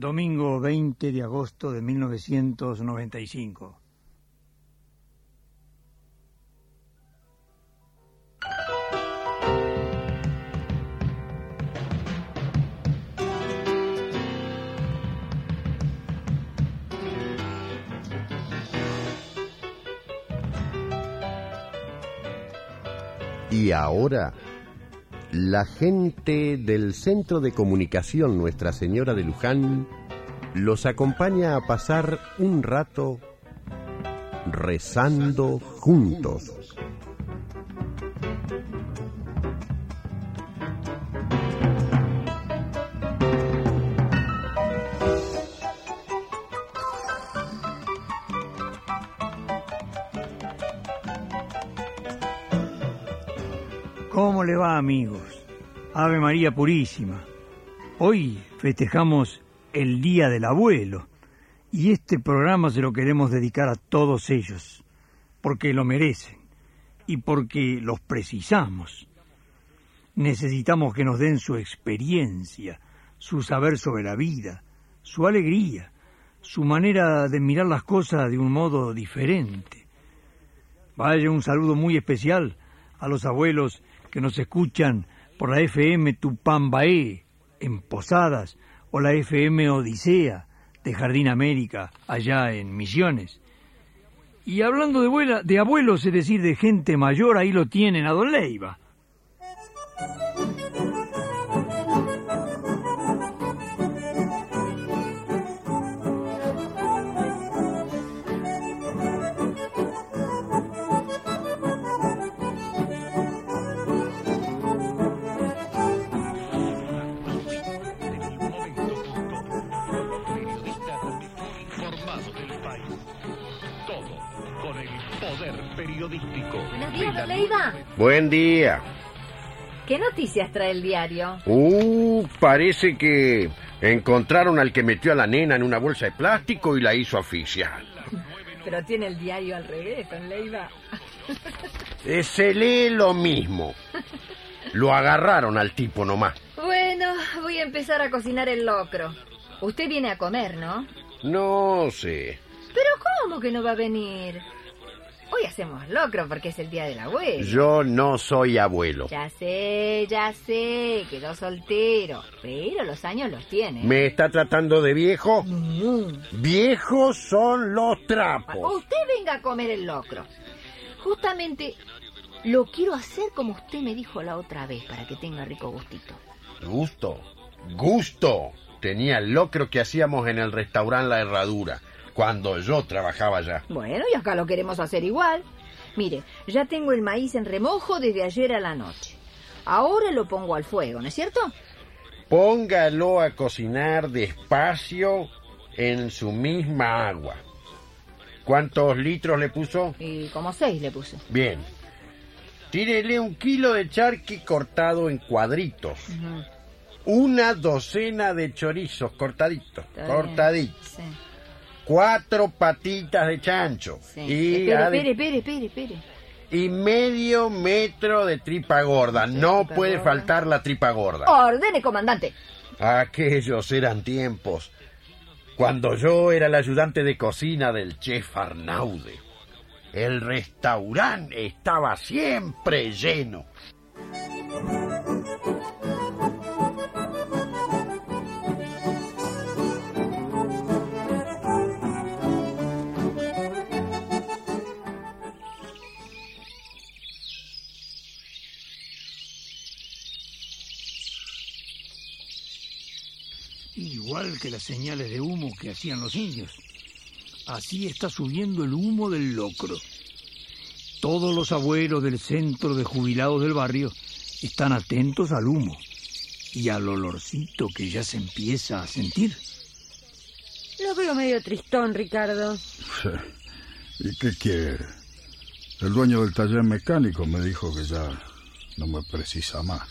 Domingo 20 de agosto de 1995. Y ahora, la gente del Centro de Comunicación Nuestra Señora de Luján los acompaña a pasar un rato rezando juntos. ¿Cómo le va, amigos? Ave María Purísima. Hoy festejamos el Día del Abuelo y este programa se lo queremos dedicar a todos ellos, porque lo merecen y porque los precisamos. Necesitamos que nos den su experiencia, su saber sobre la vida, su alegría, su manera de mirar las cosas de un modo diferente. Vaya un saludo muy especial a los abuelos que nos escuchan por la FM Tupambaé, en Posadas, o la FM Odisea, de Jardín América, allá en Misiones. Y hablando de, de abuelos, es decir, de gente mayor, ahí lo tienen a Don Leiva. Periodístico. Buenos días, don Leiva. Buen día. ¿Qué noticias trae el diario? Uh, parece que encontraron al que metió a la nena en una bolsa de plástico y la hizo oficial. Pero tiene el diario al revés, don Leiva. Eh, se lee lo mismo. Lo agarraron al tipo nomás. Bueno, voy a empezar a cocinar el locro. Usted viene a comer, ¿no? No sé. ¿Pero cómo que no va a venir? Hoy hacemos locro porque es el día del abuelo. Yo no soy abuelo. Ya sé, ya sé, quedó soltero, pero los años los tiene. ¿Me está tratando de viejo? Mm. Viejos son los trapos. Usted venga a comer el locro. Justamente lo quiero hacer como usted me dijo la otra vez, para que tenga rico gustito. Gusto. Gusto. Tenía el locro que hacíamos en el restaurante La Herradura, cuando yo trabajaba allá. Bueno, y acá lo queremos hacer igual. Mire, ya tengo el maíz en remojo desde ayer a la noche. Ahora lo pongo al fuego, ¿no es cierto? Póngalo a cocinar despacio en su misma agua. ¿Cuántos litros le puso? Y como seis le puse. Bien. Tírele un kilo de charqui cortado en cuadritos. Una docena de chorizos cortaditos. Está bien. cortaditos. Sí, Cuatro patitas de chancho. sí. Y, Espere, espere, espere, espere, espere. y medio metro de tripa gorda. No tripa puede gorda. faltar la tripa gorda. Ordene, comandante. Aquellos eran tiempos cuando yo era el ayudante de cocina del chef Arnaude. El restaurante estaba siempre lleno. Igual que las señales de humo que hacían los indios. Así está subiendo el humo del locro. Todos los abuelos del centro de jubilados del barrio están atentos al humo y al olorcito que ya se empieza a sentir. Lo veo medio tristón, Ricardo. ¿Y qué quiere? El dueño del taller mecánico me dijo que ya no me precisa más.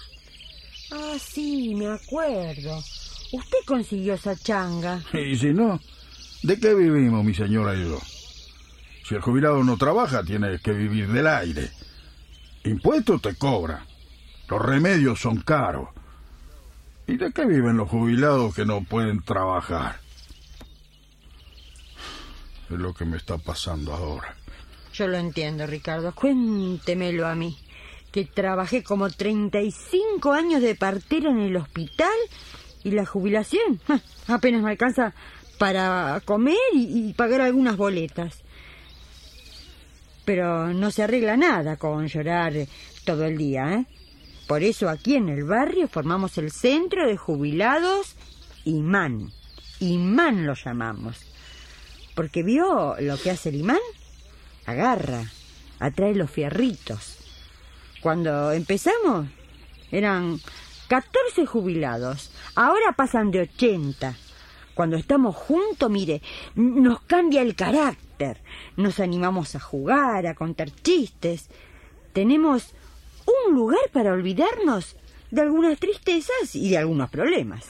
Ah, sí, me acuerdo. Usted consiguió esa changa. Y si no, ¿de qué vivimos mi señora y yo? Si el jubilado no trabaja, tiene que vivir del aire. Impuestos te cobra. Los remedios son caros. ¿Y de qué viven los jubilados que no pueden trabajar? Es lo que me está pasando ahora. Yo lo entiendo, Ricardo. Cuéntemelo a mí. Que trabajé como 35 años de partera en el hospital y la jubilación apenas me alcanza para comer y, y pagar algunas boletas. Pero no se arregla nada con llorar todo el día, ¿eh? Por eso aquí en el barrio formamos el centro de jubilados Imán. Imán lo llamamos. Porque vio lo que hace el imán. Agarra, atrae los fierritos. Cuando empezamos eran 14 jubilados. Ahora pasan de 80. Cuando estamos juntos, mire, nos cambia el carácter. Nos animamos a jugar, a contar chistes. Tenemos un lugar para olvidarnos de algunas tristezas y de algunos problemas.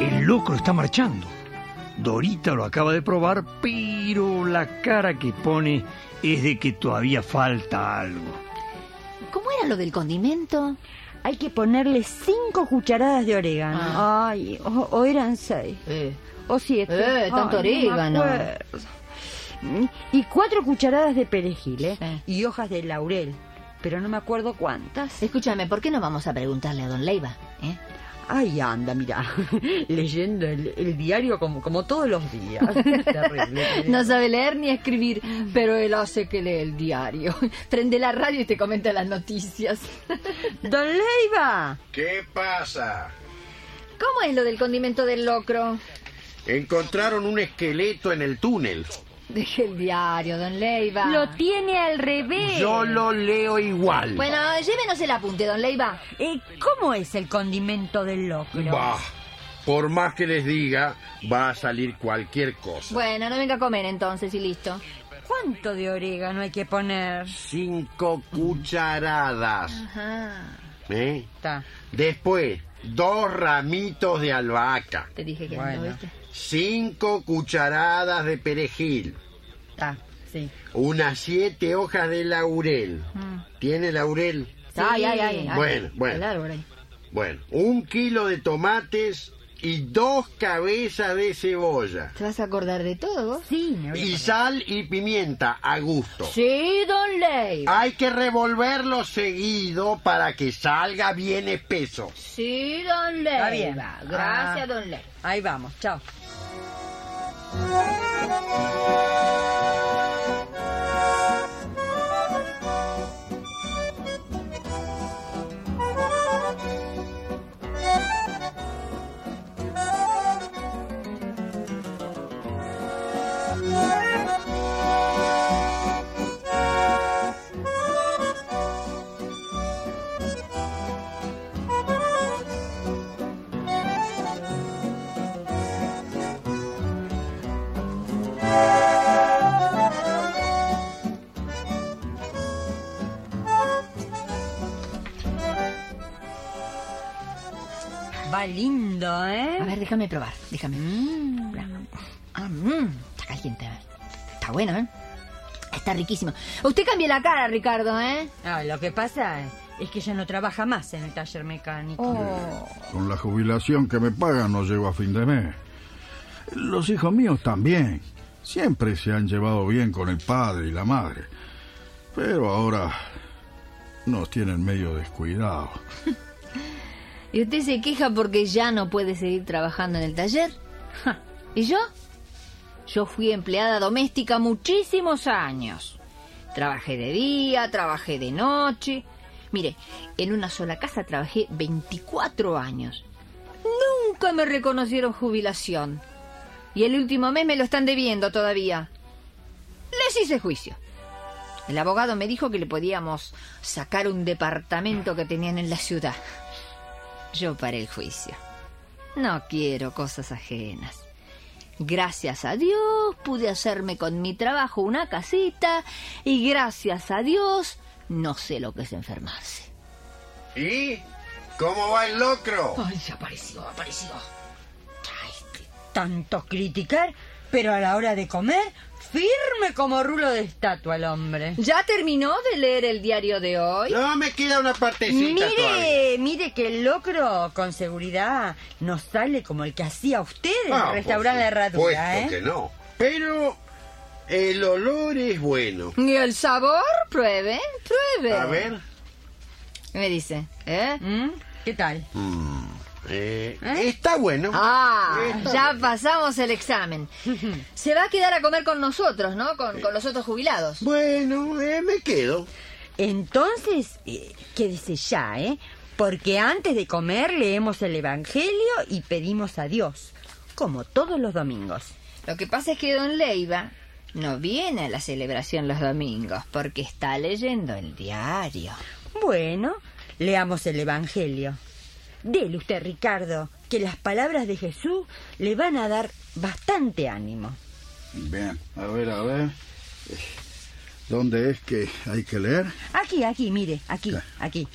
El locro está marchando. Dorita lo acaba de probar, pero la cara que pone es de que todavía falta algo. ¿Cómo era lo del condimento? Hay que ponerle cinco cucharadas de orégano. Ah. Ay, o, o eran seis. O siete. Eh, tanto Ay, no me orégano. Y cuatro cucharadas de perejil, ¿eh? Y hojas de laurel. Pero no me acuerdo cuántas. Escúchame, ¿por qué no vamos a preguntarle a don Leiva? ¿eh? Ay, anda, mira, leyendo el, el diario como, como todos los días. Terrible. No sabe leer ni escribir, pero él hace que lee el diario. Prende la radio y te comenta las noticias. Don Leiva. ¿Qué pasa? ¿Cómo es lo del condimento del locro? Encontraron un esqueleto en el túnel. Deje el diario, don Leiva. Lo tiene al revés. Yo lo leo igual. Bueno, llévenos el apunte, don Leiva. Eh, ¿Cómo es el condimento del locro? Bah, por más que les diga, va a salir cualquier cosa. Bueno, no venga a comer entonces y listo. ¿Cuánto de orégano hay que poner? Cinco cucharadas. Ajá. ¿eh? Está. Después, dos ramitos de albahaca. Te dije que Bueno. no, ¿viste? Cinco cucharadas de perejil. Está, sí. Unas siete hojas de laurel. Mm. ¿Tiene laurel? Ay, ay, ay, ay. Bueno, bueno. El árbol ahí. Bueno, un kilo de tomates y dos cabezas de cebolla. ¿Te vas a acordar de todo vos? Sí, me voy a Y sal y pimienta a gusto. Sí, don Leiva. Hay que revolverlo seguido para que salga bien espeso. Sí, don Leiva. Está bien. Gracias, Ah. don Leiva. Ahí vamos, chao. Thank you. Lindo, ¿eh? A ver, déjame probar, déjame. Ah, mm, está caliente, a ver. Está bueno, ¿eh? Está riquísimo. Usted cambie la cara, Ricardo, ¿eh? Ah, lo que pasa es que ya no trabaja más en el taller mecánico. Oh. Con la jubilación que me pagan no llego a fin de mes. Los hijos míos también. Siempre se han llevado bien con el padre y la madre. Pero ahora nos tienen medio descuidados. ¿Y usted se queja porque ya no puede seguir trabajando en el taller? ¿Y yo? Yo fui empleada doméstica muchísimos años. Trabajé de día, trabajé de noche. Mire, en una sola casa trabajé 24 años. Nunca me reconocieron jubilación. Y el último mes me lo están debiendo todavía. Les hice juicio. El abogado me dijo que le podíamos sacar un departamento que tenían en la ciudad. Yo paré el juicio. No quiero cosas ajenas. Gracias a Dios pude hacerme con mi trabajo una casita y gracias a Dios no sé lo que es enfermarse. ¿Y cómo va el locro? Ay, apareció, apareció. tanto criticar, pero a la hora de comer, firme como rulo de estatua el hombre. ¿Ya terminó de leer el diario de hoy? No, me queda una partecita Mire, todavía. mire que el locro con seguridad no sale como el que hacía usted en Ah, el restaurante de Herradura, ¿eh? que no. Pero el olor es bueno. ¿Y el sabor? Pruebe, pruebe. A ver. ¿Qué me dice? ¿Eh? ¿Qué tal? Mm, eh, Está bueno. Ah, Está ya bueno. pasamos el examen. Se va a quedar a comer con nosotros, ¿no? Con, con los otros jubilados. Bueno, eh, me quedo. Entonces, eh, quédese ya, ¿eh? Porque antes de comer leemos el Evangelio y pedimos a Dios, como todos los domingos. Lo que pasa es que don Leiva no viene a la celebración los domingos porque está leyendo el diario. Bueno, leamos el Evangelio. Dele usted, Ricardo, que las palabras de Jesús le van a dar bastante ánimo. Bien, a ver, a ver. ¿Dónde es que hay que leer? Aquí, aquí, mire, aquí, aquí.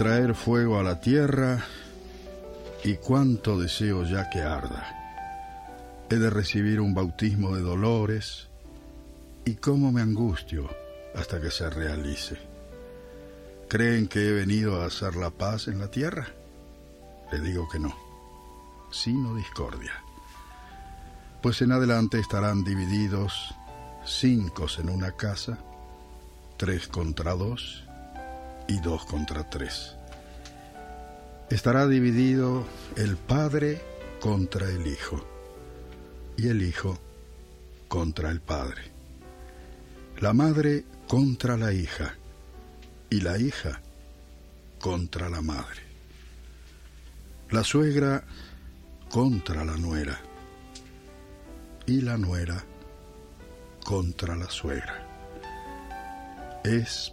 Traer fuego a la tierra y cuánto deseo ya que arda. He de recibir un bautismo de dolores y cómo me angustio hasta que se realice. ¿Creen que he venido a hacer la paz en la tierra? Le digo que no, sino discordia. Pues en adelante estarán divididos cinco en una casa, tres contra dos y dos contra tres. Estará dividido el Padre contra el Hijo y el Hijo contra el Padre. La madre contra la hija y la hija contra la madre. La suegra contra la nuera y la nuera contra la suegra. Es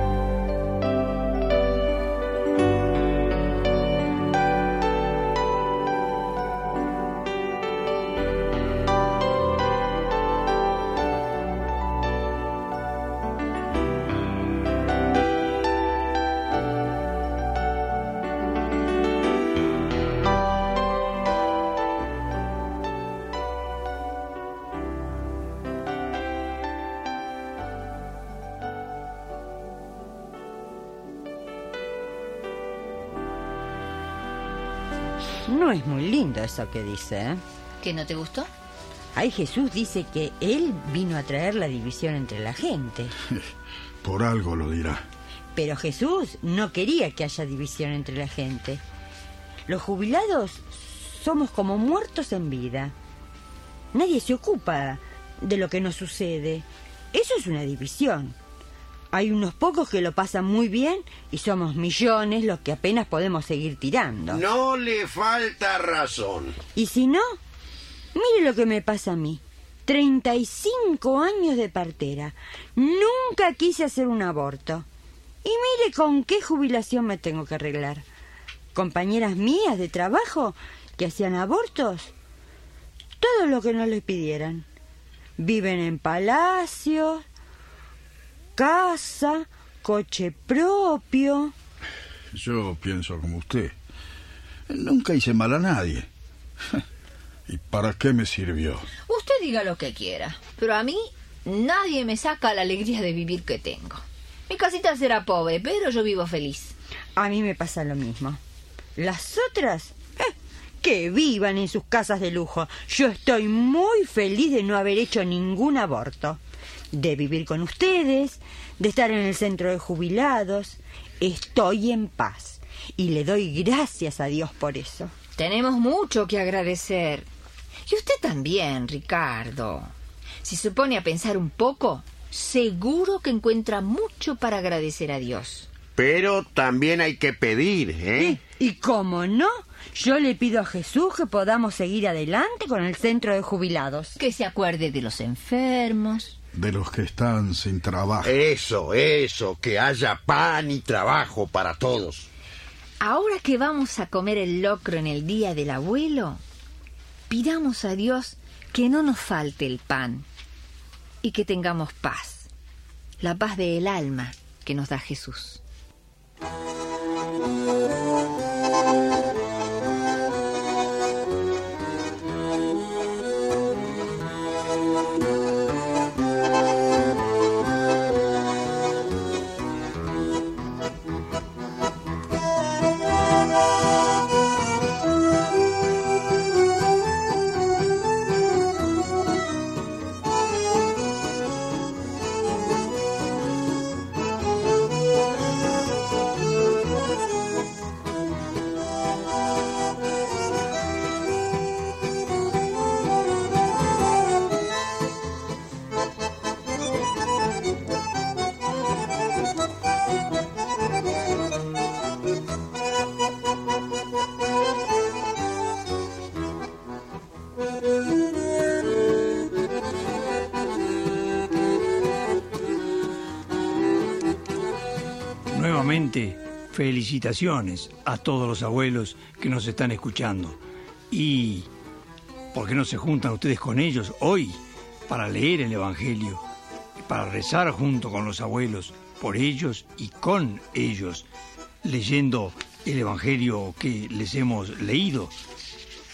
Eso que dice, ¿eh? ¿Que no te gustó? Ay, Jesús dice que Él vino a traer la división entre la gente. Por algo lo dirá. Pero Jesús no quería que haya división entre la gente. Los jubilados somos como muertos en vida. Nadie se ocupa de lo que nos sucede. Eso es una división. Hay unos pocos que lo pasan muy bien y somos millones los que apenas podemos seguir tirando. No le falta razón. Y si no, mire lo que me pasa a mí. 35 años de partera. Nunca quise hacer un aborto. Y mire con qué jubilación me tengo que arreglar. Compañeras mías de trabajo que hacían abortos. Todo lo que no les pidieran. Viven en palacios, casa, coche propio. Yo pienso como usted. Nunca hice mal a nadie. ¿Y para qué me sirvió? Usted diga lo que quiera, pero a mí nadie me saca la alegría de vivir que tengo. Mi casita será pobre, pero yo vivo feliz. A mí me pasa lo mismo. Las otras, eh, que vivan en sus casas de lujo. Yo estoy muy feliz de no haber hecho ningún aborto. De vivir con ustedes, de estar en el centro de jubilados. Estoy en paz y le doy gracias a Dios por eso. Tenemos mucho que agradecer. Y usted también, Ricardo. Si se pone a pensar un poco, seguro que encuentra mucho para agradecer a Dios. Pero también hay que pedir, ¿eh? ¿Y cómo no? Yo le pido a Jesús que podamos seguir adelante con el centro de jubilados. Que se acuerde de los enfermos. De los que están sin trabajo. Eso, eso, que haya pan y trabajo para todos. Ahora que vamos a comer el locro en el día del abuelo, pidamos a Dios que no nos falte el pan y que tengamos paz, la paz del alma que nos da Jesús. Felicitaciones a todos los abuelos que nos están escuchando. Y, ¿por qué no se juntan ustedes con ellos hoy para leer el Evangelio? Para rezar junto con los abuelos, por ellos y con ellos, leyendo el Evangelio que les hemos leído,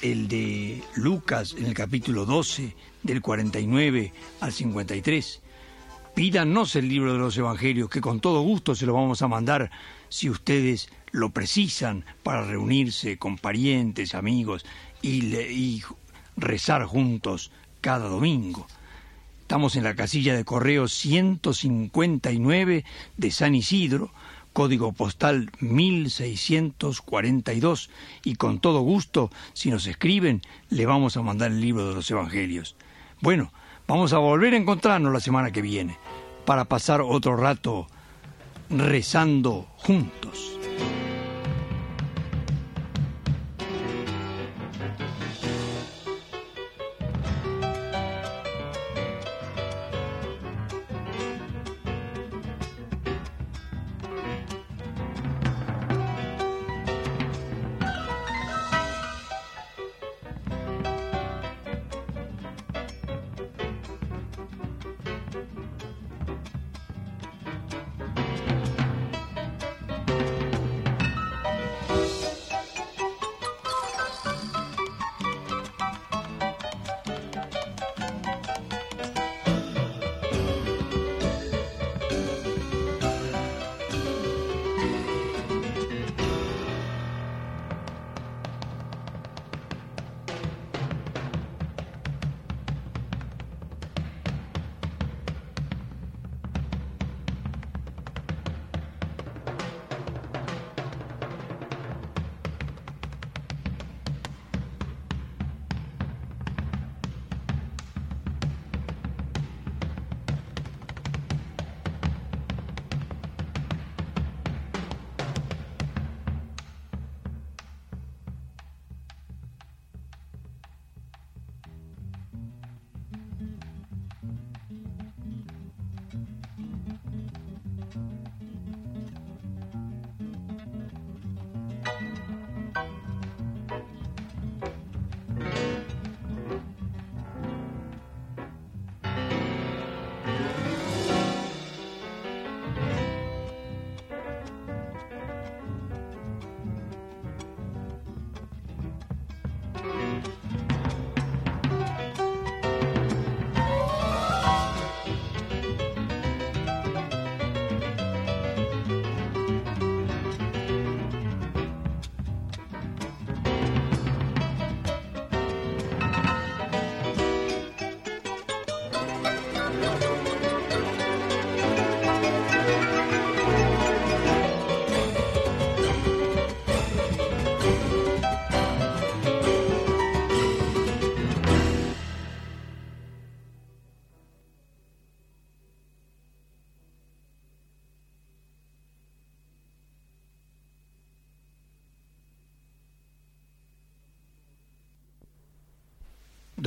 el de Lucas en el capítulo 12, del 49 al 53. Pídanos el libro de los Evangelios, que con todo gusto se lo vamos a mandar si ustedes lo precisan para reunirse con parientes, amigos y, le- rezar juntos cada domingo. Estamos en la casilla de correo 159 de San Isidro, código postal 1642, y con todo gusto, si nos escriben, le vamos a mandar el libro de los Evangelios. Bueno, vamos a volver a encontrarnos la semana que viene para pasar otro rato rezando juntos.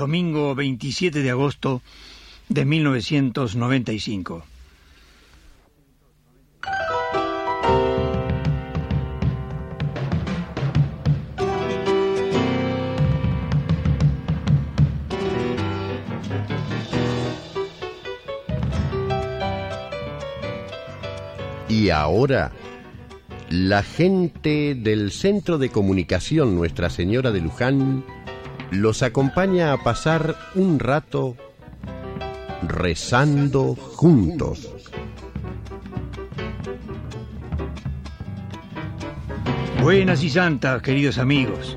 Domingo 27 de agosto de 1995. Y ahora, la gente del Centro de Comunicación Nuestra Señora de Luján los acompaña a pasar un rato rezando juntos. Buenas y santas, queridos amigos.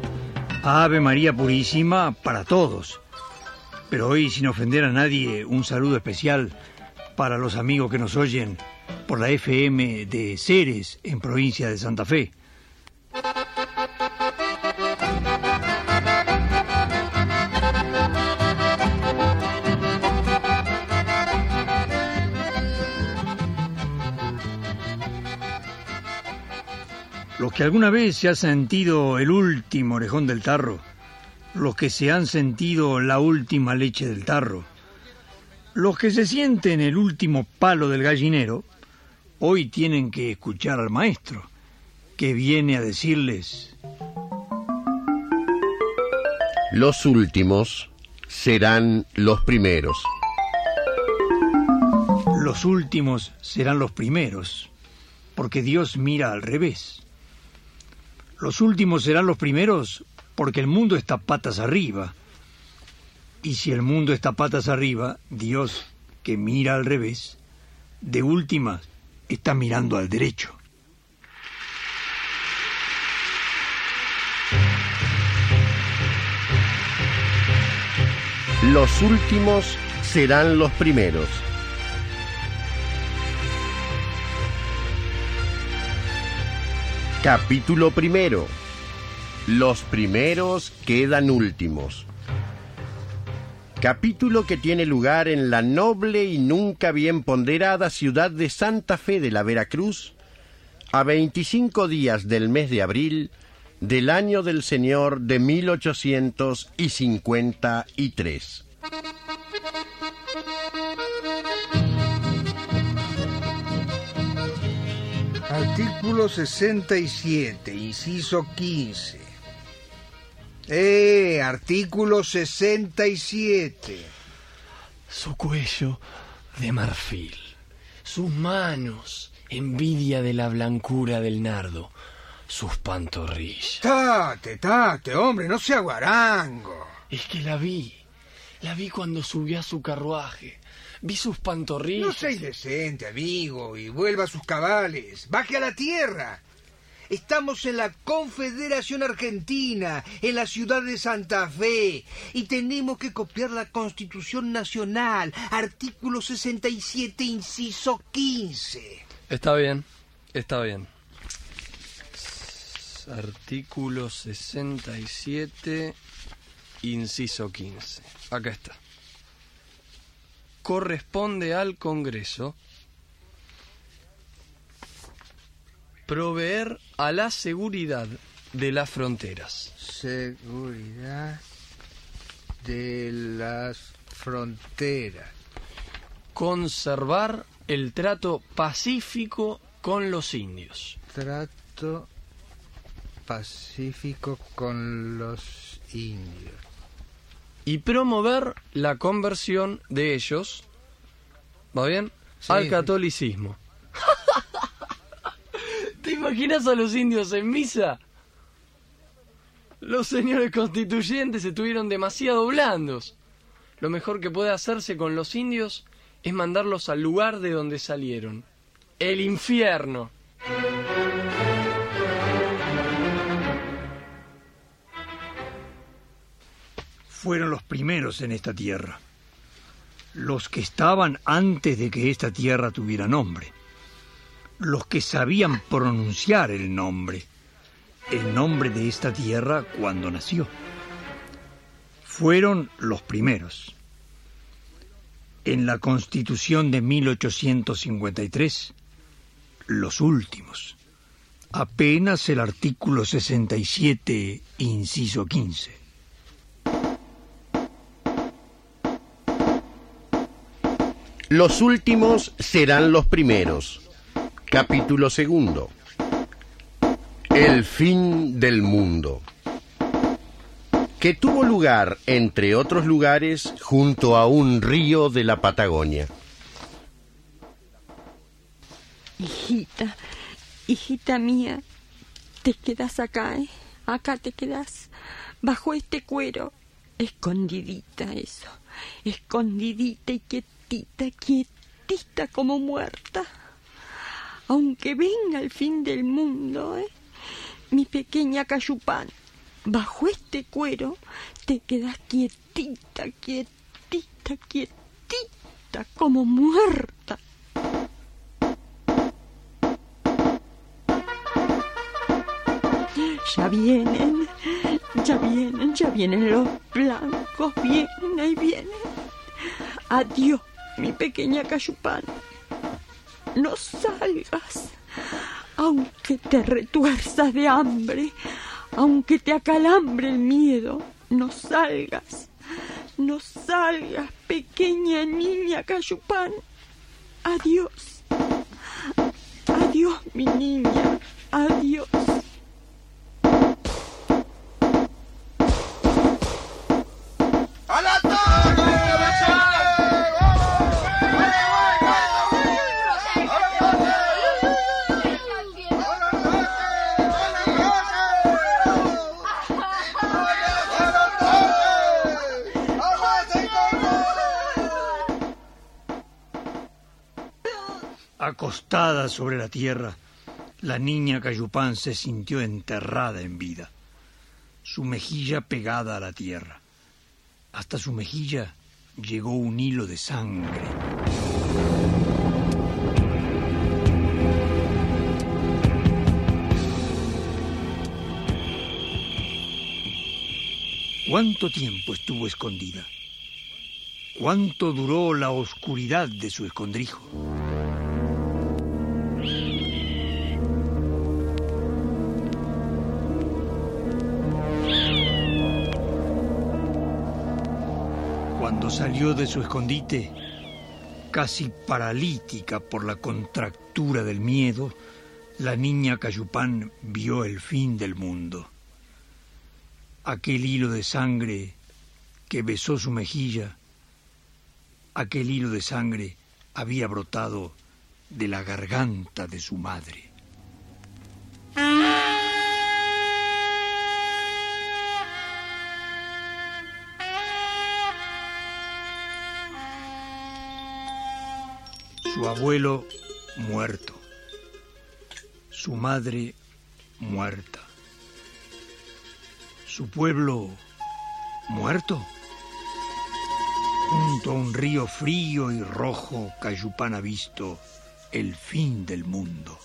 Ave María Purísima para todos. Pero hoy, sin ofender a nadie, un saludo especial para los amigos que nos oyen por la FM de Ceres, en provincia de Santa Fe. Los que alguna vez se ha sentido el último orejón del tarro, los que se han sentido la última leche del tarro, los que se sienten el último palo del gallinero, hoy tienen que escuchar al maestro, que viene a decirles... Los últimos serán los primeros. Los últimos serán los primeros, porque Dios mira al revés. Los últimos serán los primeros porque el mundo está patas arriba. Y si el mundo está patas arriba, Dios, que mira al revés, de última está mirando al derecho. Los últimos serán los primeros. Capítulo primero. Los primeros quedan últimos. Capítulo que tiene lugar en la noble y nunca bien ponderada ciudad de Santa Fe de la Veracruz, a 25 días del mes de abril del año del Señor de 1853. Artículo 67, inciso 15. Eh, artículo 67. Su cuello de marfil, sus manos, envidia de la blancura del nardo, sus pantorrillas. Tate, tate, hombre, no sea guarango. Es que la vi, la vi cuando subió a su carruaje. Vi sus pantorrillas. No seas decente, amigo, y vuelva a sus cabales. Baje a la tierra. Estamos en la Confederación Argentina, en la ciudad de Santa Fe, y tenemos que copiar la Constitución Nacional, artículo 67, inciso 15. Está bien, está bien. Artículo 67, inciso 15. Acá está. Corresponde al Congreso proveer a la seguridad de las fronteras. Seguridad de las fronteras. Conservar el trato pacífico con los indios. Trato pacífico con los indios. Y promover la conversión de ellos, ¿va bien? Al catolicismo. ¿Te imaginas a los indios en misa? Los señores constituyentes estuvieron demasiado blandos. Lo mejor que puede hacerse con los indios es mandarlos al lugar de donde salieron. El infierno. Fueron los primeros en esta tierra. Los que estaban antes de que esta tierra tuviera nombre. Los que sabían pronunciar el nombre. El nombre de esta tierra cuando nació. Fueron los primeros. En la Constitución de 1853, los últimos. Apenas el artículo 67, inciso 15. Los últimos serán los primeros. Capítulo segundo. El fin del mundo. Que tuvo lugar, entre otros lugares, junto a un río de la Patagonia. Hijita, hijita mía, te quedas acá, ¿eh? Acá te quedas, bajo este cuero, escondidita eso, escondidita y quietita, quietita como muerta. Aunque venga el fin del mundo, ¿eh? Mi pequeña cayupán, bajo este cuero te quedas quietita, quietita, quietita como muerta. Ya vienen, ya vienen, ya vienen los blancos, vienen, ahí vienen. Adiós, mi pequeña cayupán. No salgas, aunque te retuerzas de hambre, aunque te acalambre el miedo, no salgas, no salgas, pequeña niña cayupán. Adiós, adiós, mi niña, adiós. Sobre la tierra, la niña Cayupán se sintió enterrada en vida, su mejilla pegada a la tierra. Hasta su mejilla llegó un hilo de sangre. ¿Cuánto tiempo estuvo escondida? ¿Cuánto duró la oscuridad de su escondrijo? Cuando salió de su escondite, casi paralítica por la contractura del miedo, la niña Cayupán vio el fin del mundo. Aquel hilo de sangre que besó su mejilla, aquel hilo de sangre había brotado de la garganta de su madre. Su abuelo muerto, su madre muerta, su pueblo muerto. Junto a un río frío y rojo, Cayupán ha visto el fin del mundo.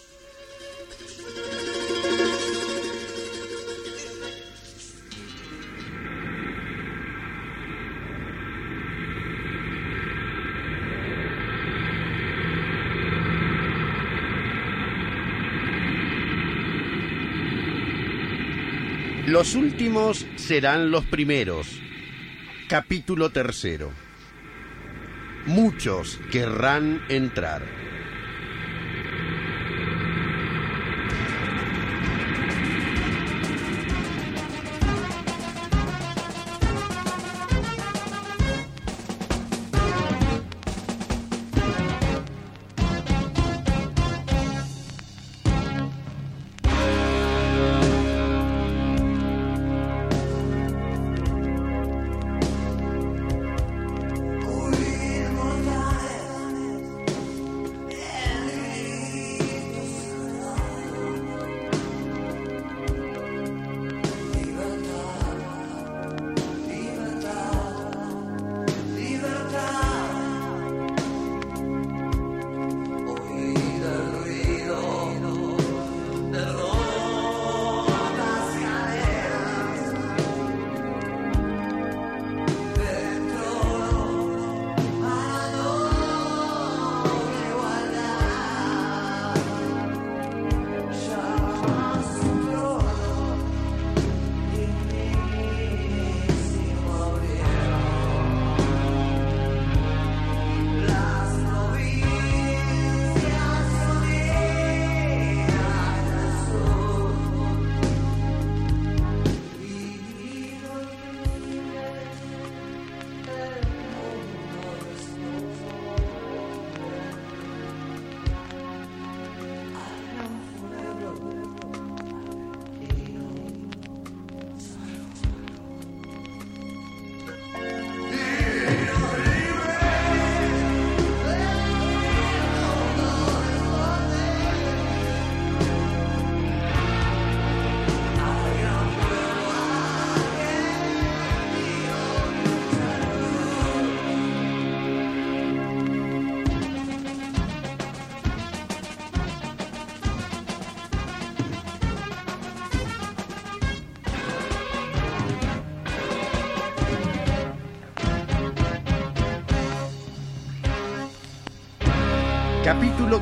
Los últimos serán los primeros. Capítulo tercero. Muchos querrán entrar.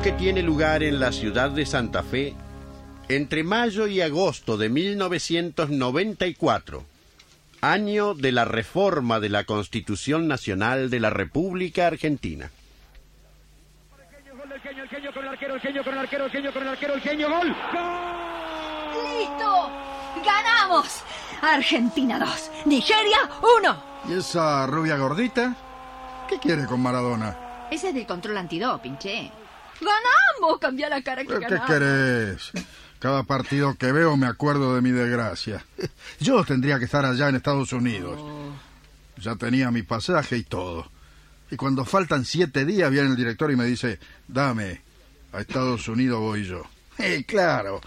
Que tiene lugar en la ciudad de Santa Fe entre mayo y agosto de 1994, año de la reforma de la Constitución Nacional de la República Argentina. ¡Listo! ¡Ganamos! Argentina 2, Nigeria 1. ¿Y esa rubia gordita? ¿Qué quiere con Maradona? Ese es del control antidoping, che. ¡Ganamos! Cambia la cara que ¿Pero ¿Qué ganamos. querés? Cada partido que veo me acuerdo de mi desgracia. Yo tendría que estar allá en Estados Unidos. Ya tenía mi pasaje y todo. Y cuando faltan siete días viene el director y me dice, dame, a Estados Unidos voy yo. Y claro,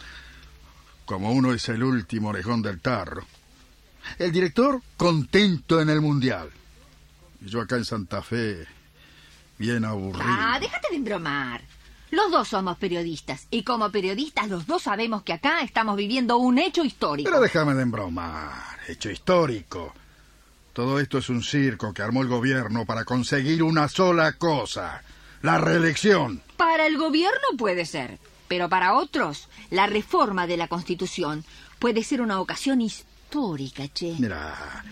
como uno es el último orejón del tarro. El director contento en el Mundial. Y yo acá en Santa Fe, bien aburrido. Ah, déjate de embromar. Los dos somos periodistas y como periodistas los dos sabemos que acá estamos viviendo un hecho histórico. Pero déjame de embromar, hecho histórico. Todo esto es un circo que armó el gobierno para conseguir una sola cosa, la reelección. Para el gobierno puede ser, pero para otros la reforma de la Constitución puede ser una ocasión histórica, che. Mira,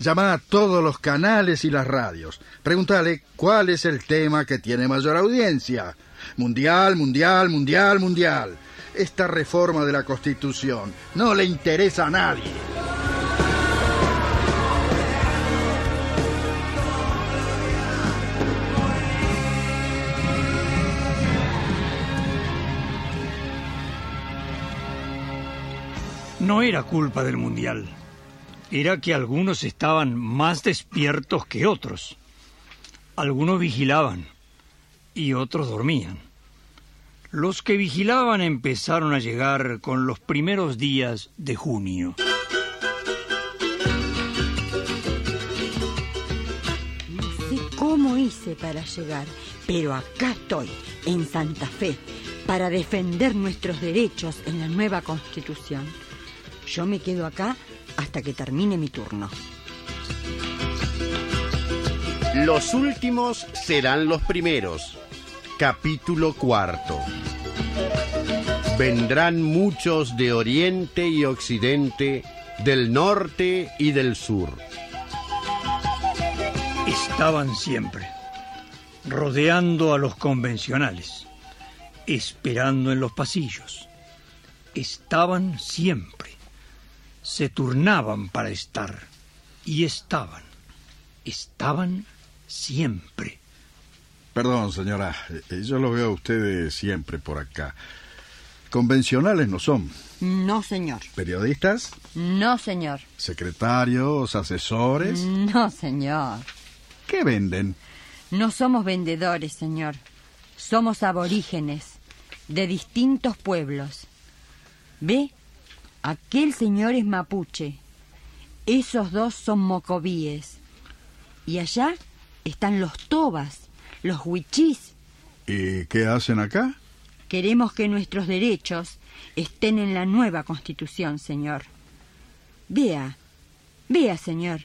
llama a todos los canales y las radios. Pregúntale cuál es el tema que tiene mayor audiencia. Mundial, mundial, mundial, mundial. Esta reforma de la Constitución no le interesa a nadie. No era culpa del Mundial. Era que algunos estaban más despiertos que otros. Algunos vigilaban y otros dormían. Los que vigilaban empezaron a llegar con los primeros días de junio. No sé cómo hice para llegar, pero acá estoy, en Santa Fe, para defender nuestros derechos en la nueva Constitución. Yo me quedo acá hasta que termine mi turno. Los últimos serán los primeros. Capítulo cuarto. Vendrán muchos de oriente y occidente, del norte y del sur. Estaban siempre, rodeando a los convencionales, esperando en los pasillos. Estaban siempre. Se turnaban para estar. Y estaban. Estaban siempre. Perdón, señora, eh, yo lo veo a ustedes siempre por acá. Convencionales no son. No, señor. Periodistas, No, señor. secretarios, asesores. No, señor. ¿Qué venden? No somos vendedores, señor. Somos aborígenes de distintos pueblos. ¿Ve? Aquel señor es mapuche. Esos dos son mocovíes. Y allá están los tobas, los huichís. ¿Y qué hacen acá? Queremos que nuestros derechos estén en la nueva constitución, señor. Vea, vea, señor.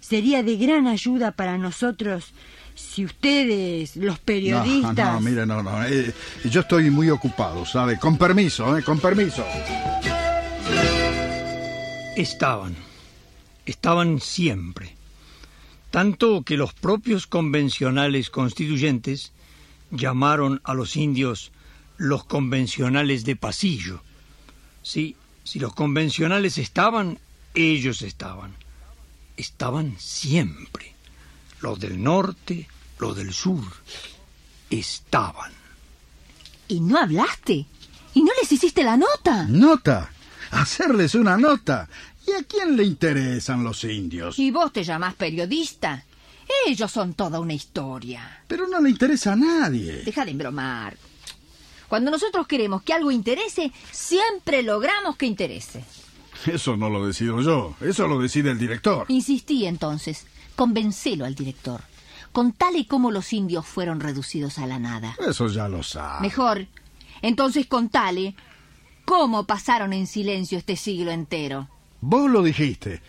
Sería de gran ayuda para nosotros si ustedes, los periodistas... No, no, mire, no, no. eh, yo estoy muy ocupado, ¿sabe? Con permiso, ¿eh? Con permiso. Estaban. Estaban siempre. Tanto que los propios convencionales constituyentes llamaron a los indios los convencionales de pasillo. Sí, si los convencionales estaban, ellos estaban. Estaban siempre. Los del norte, los del sur. Estaban. ¿Y no hablaste? ¿Y no les hiciste la nota? ¿Nota? Hacerles una nota. ¿Y a quién le interesan los indios? Y vos te llamás periodista. Ellos son toda una historia. Pero no le interesa a nadie. Deja de embromar. Cuando nosotros queremos que algo interese, siempre logramos que interese. Eso no lo decido yo, eso lo decide el director. Insistí entonces. Convencelo al director. Contale cómo los indios fueron reducidos a la nada. Eso ya lo sabe. Mejor, entonces contale cómo pasaron en silencio este siglo entero. Vos lo dijiste.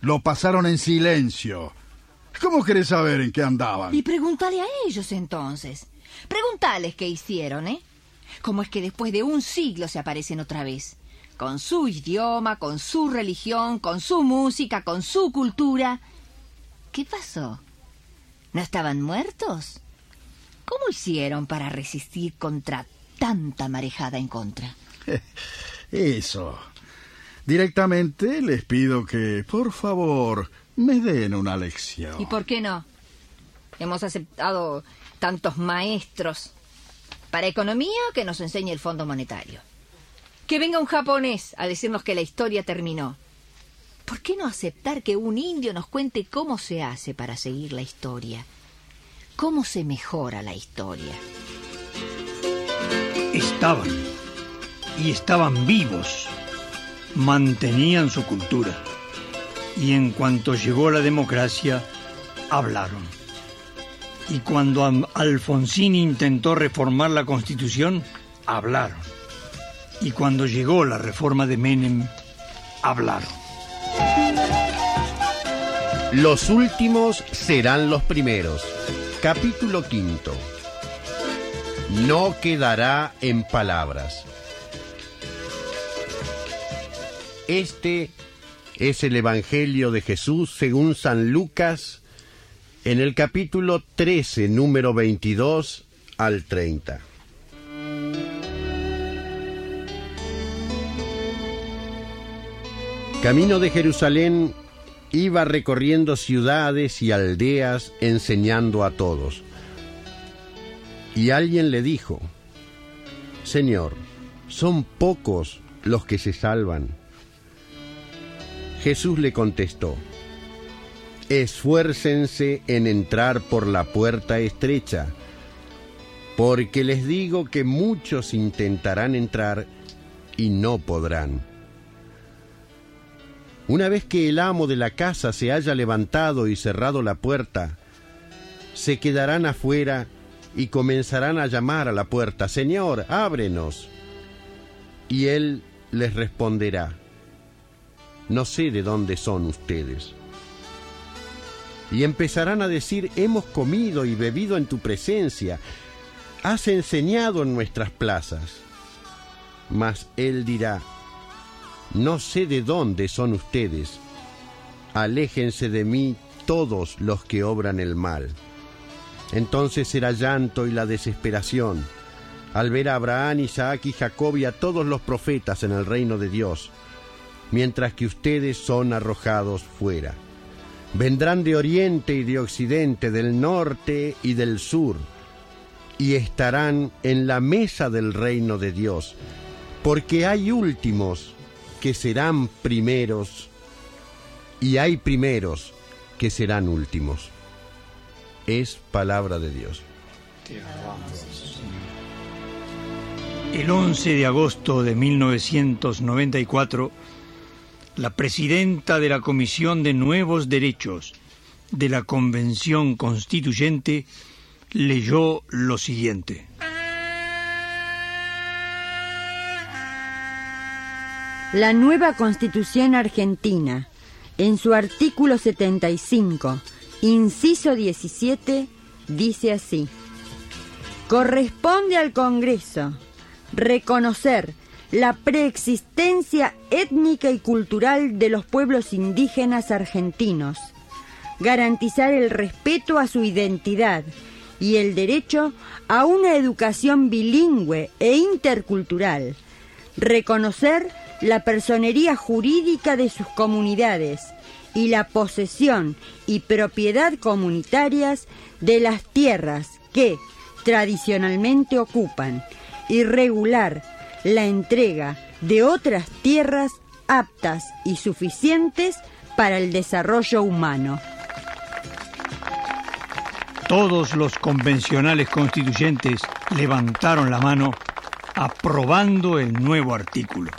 Lo pasaron en silencio. ¿Cómo querés saber en qué andaban? Y pregúntale a ellos entonces. Preguntales qué hicieron, ¿eh? ¿Cómo es que después de un siglo se aparecen otra vez? Con su idioma, con su religión, con su música, con su cultura. ¿Qué pasó? ¿No estaban muertos? ¿Cómo hicieron para resistir contra tanta marejada en contra? Eso. Directamente les pido que, por favor, me den una lección. ¿Y por qué no? Hemos aceptado tantos maestros para economía que nos enseñe el Fondo Monetario. Que venga un japonés a decirnos que la historia terminó. ¿Por qué no aceptar que un indio nos cuente cómo se hace para seguir la historia? ¿Cómo se mejora la historia? Estaban, y estaban vivos, mantenían su cultura. Y en cuanto llegó la democracia, hablaron. Y cuando Alfonsín intentó reformar la constitución, hablaron. Y cuando llegó la reforma de Menem, hablaron. Los últimos serán los primeros. Capítulo quinto. No quedará en palabras. Este es el Evangelio de Jesús según San Lucas en el capítulo 13, número 22 al 30. Camino de Jerusalén iba recorriendo ciudades y aldeas enseñando a todos. Y alguien le dijo, Señor, son pocos los que se salvan. Jesús le contestó, Esfuércense en entrar por la puerta estrecha, porque les digo que muchos intentarán entrar y no podrán. Una vez que el amo de la casa se haya levantado y cerrado la puerta, se quedarán afuera y comenzarán a llamar a la puerta, Señor, ábrenos. Y él les responderá, no sé de dónde son ustedes. Y empezarán a decir, hemos comido y bebido en tu presencia, has enseñado en nuestras plazas. Mas él dirá, no sé de dónde son ustedes. Aléjense de mí todos los que obran el mal. Entonces será llanto y la desesperación al ver a Abraham, Isaac y Jacob y a todos los profetas en el reino de Dios, mientras que ustedes son arrojados fuera. Vendrán de oriente y de occidente, del norte y del sur, y estarán en la mesa del reino de Dios, porque hay últimos que serán primeros y hay primeros que serán últimos. Es palabra de Dios. El 11 de agosto de 1994, la presidenta de la Comisión de Nuevos Derechos de la Convención Constituyente leyó lo siguiente. La nueva Constitución argentina, en su artículo 75, inciso 17, dice así. Corresponde al Congreso reconocer la preexistencia étnica y cultural de los pueblos indígenas argentinos, garantizar el respeto a su identidad y el derecho a una educación bilingüe e intercultural, reconocer la personería jurídica de sus comunidades y la posesión y propiedad comunitarias de las tierras que tradicionalmente ocupan. Y regular la entrega de otras tierras aptas y suficientes para el desarrollo humano. Todos los convencionales constituyentes levantaron la mano aprobando el nuevo artículo.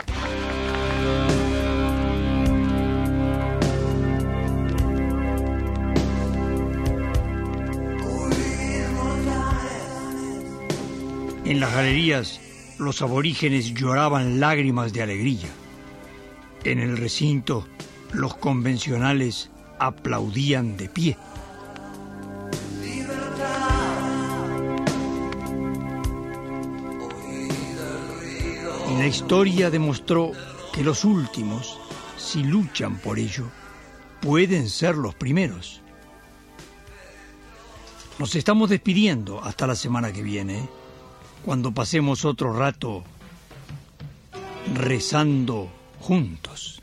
En las galerías los aborígenes lloraban lágrimas de alegría. En el recinto, los convencionales aplaudían de pie. Y la historia demostró que los últimos, si luchan por ello, pueden ser los primeros. Nos estamos despidiendo hasta la semana que viene cuando pasemos otro rato rezando juntos.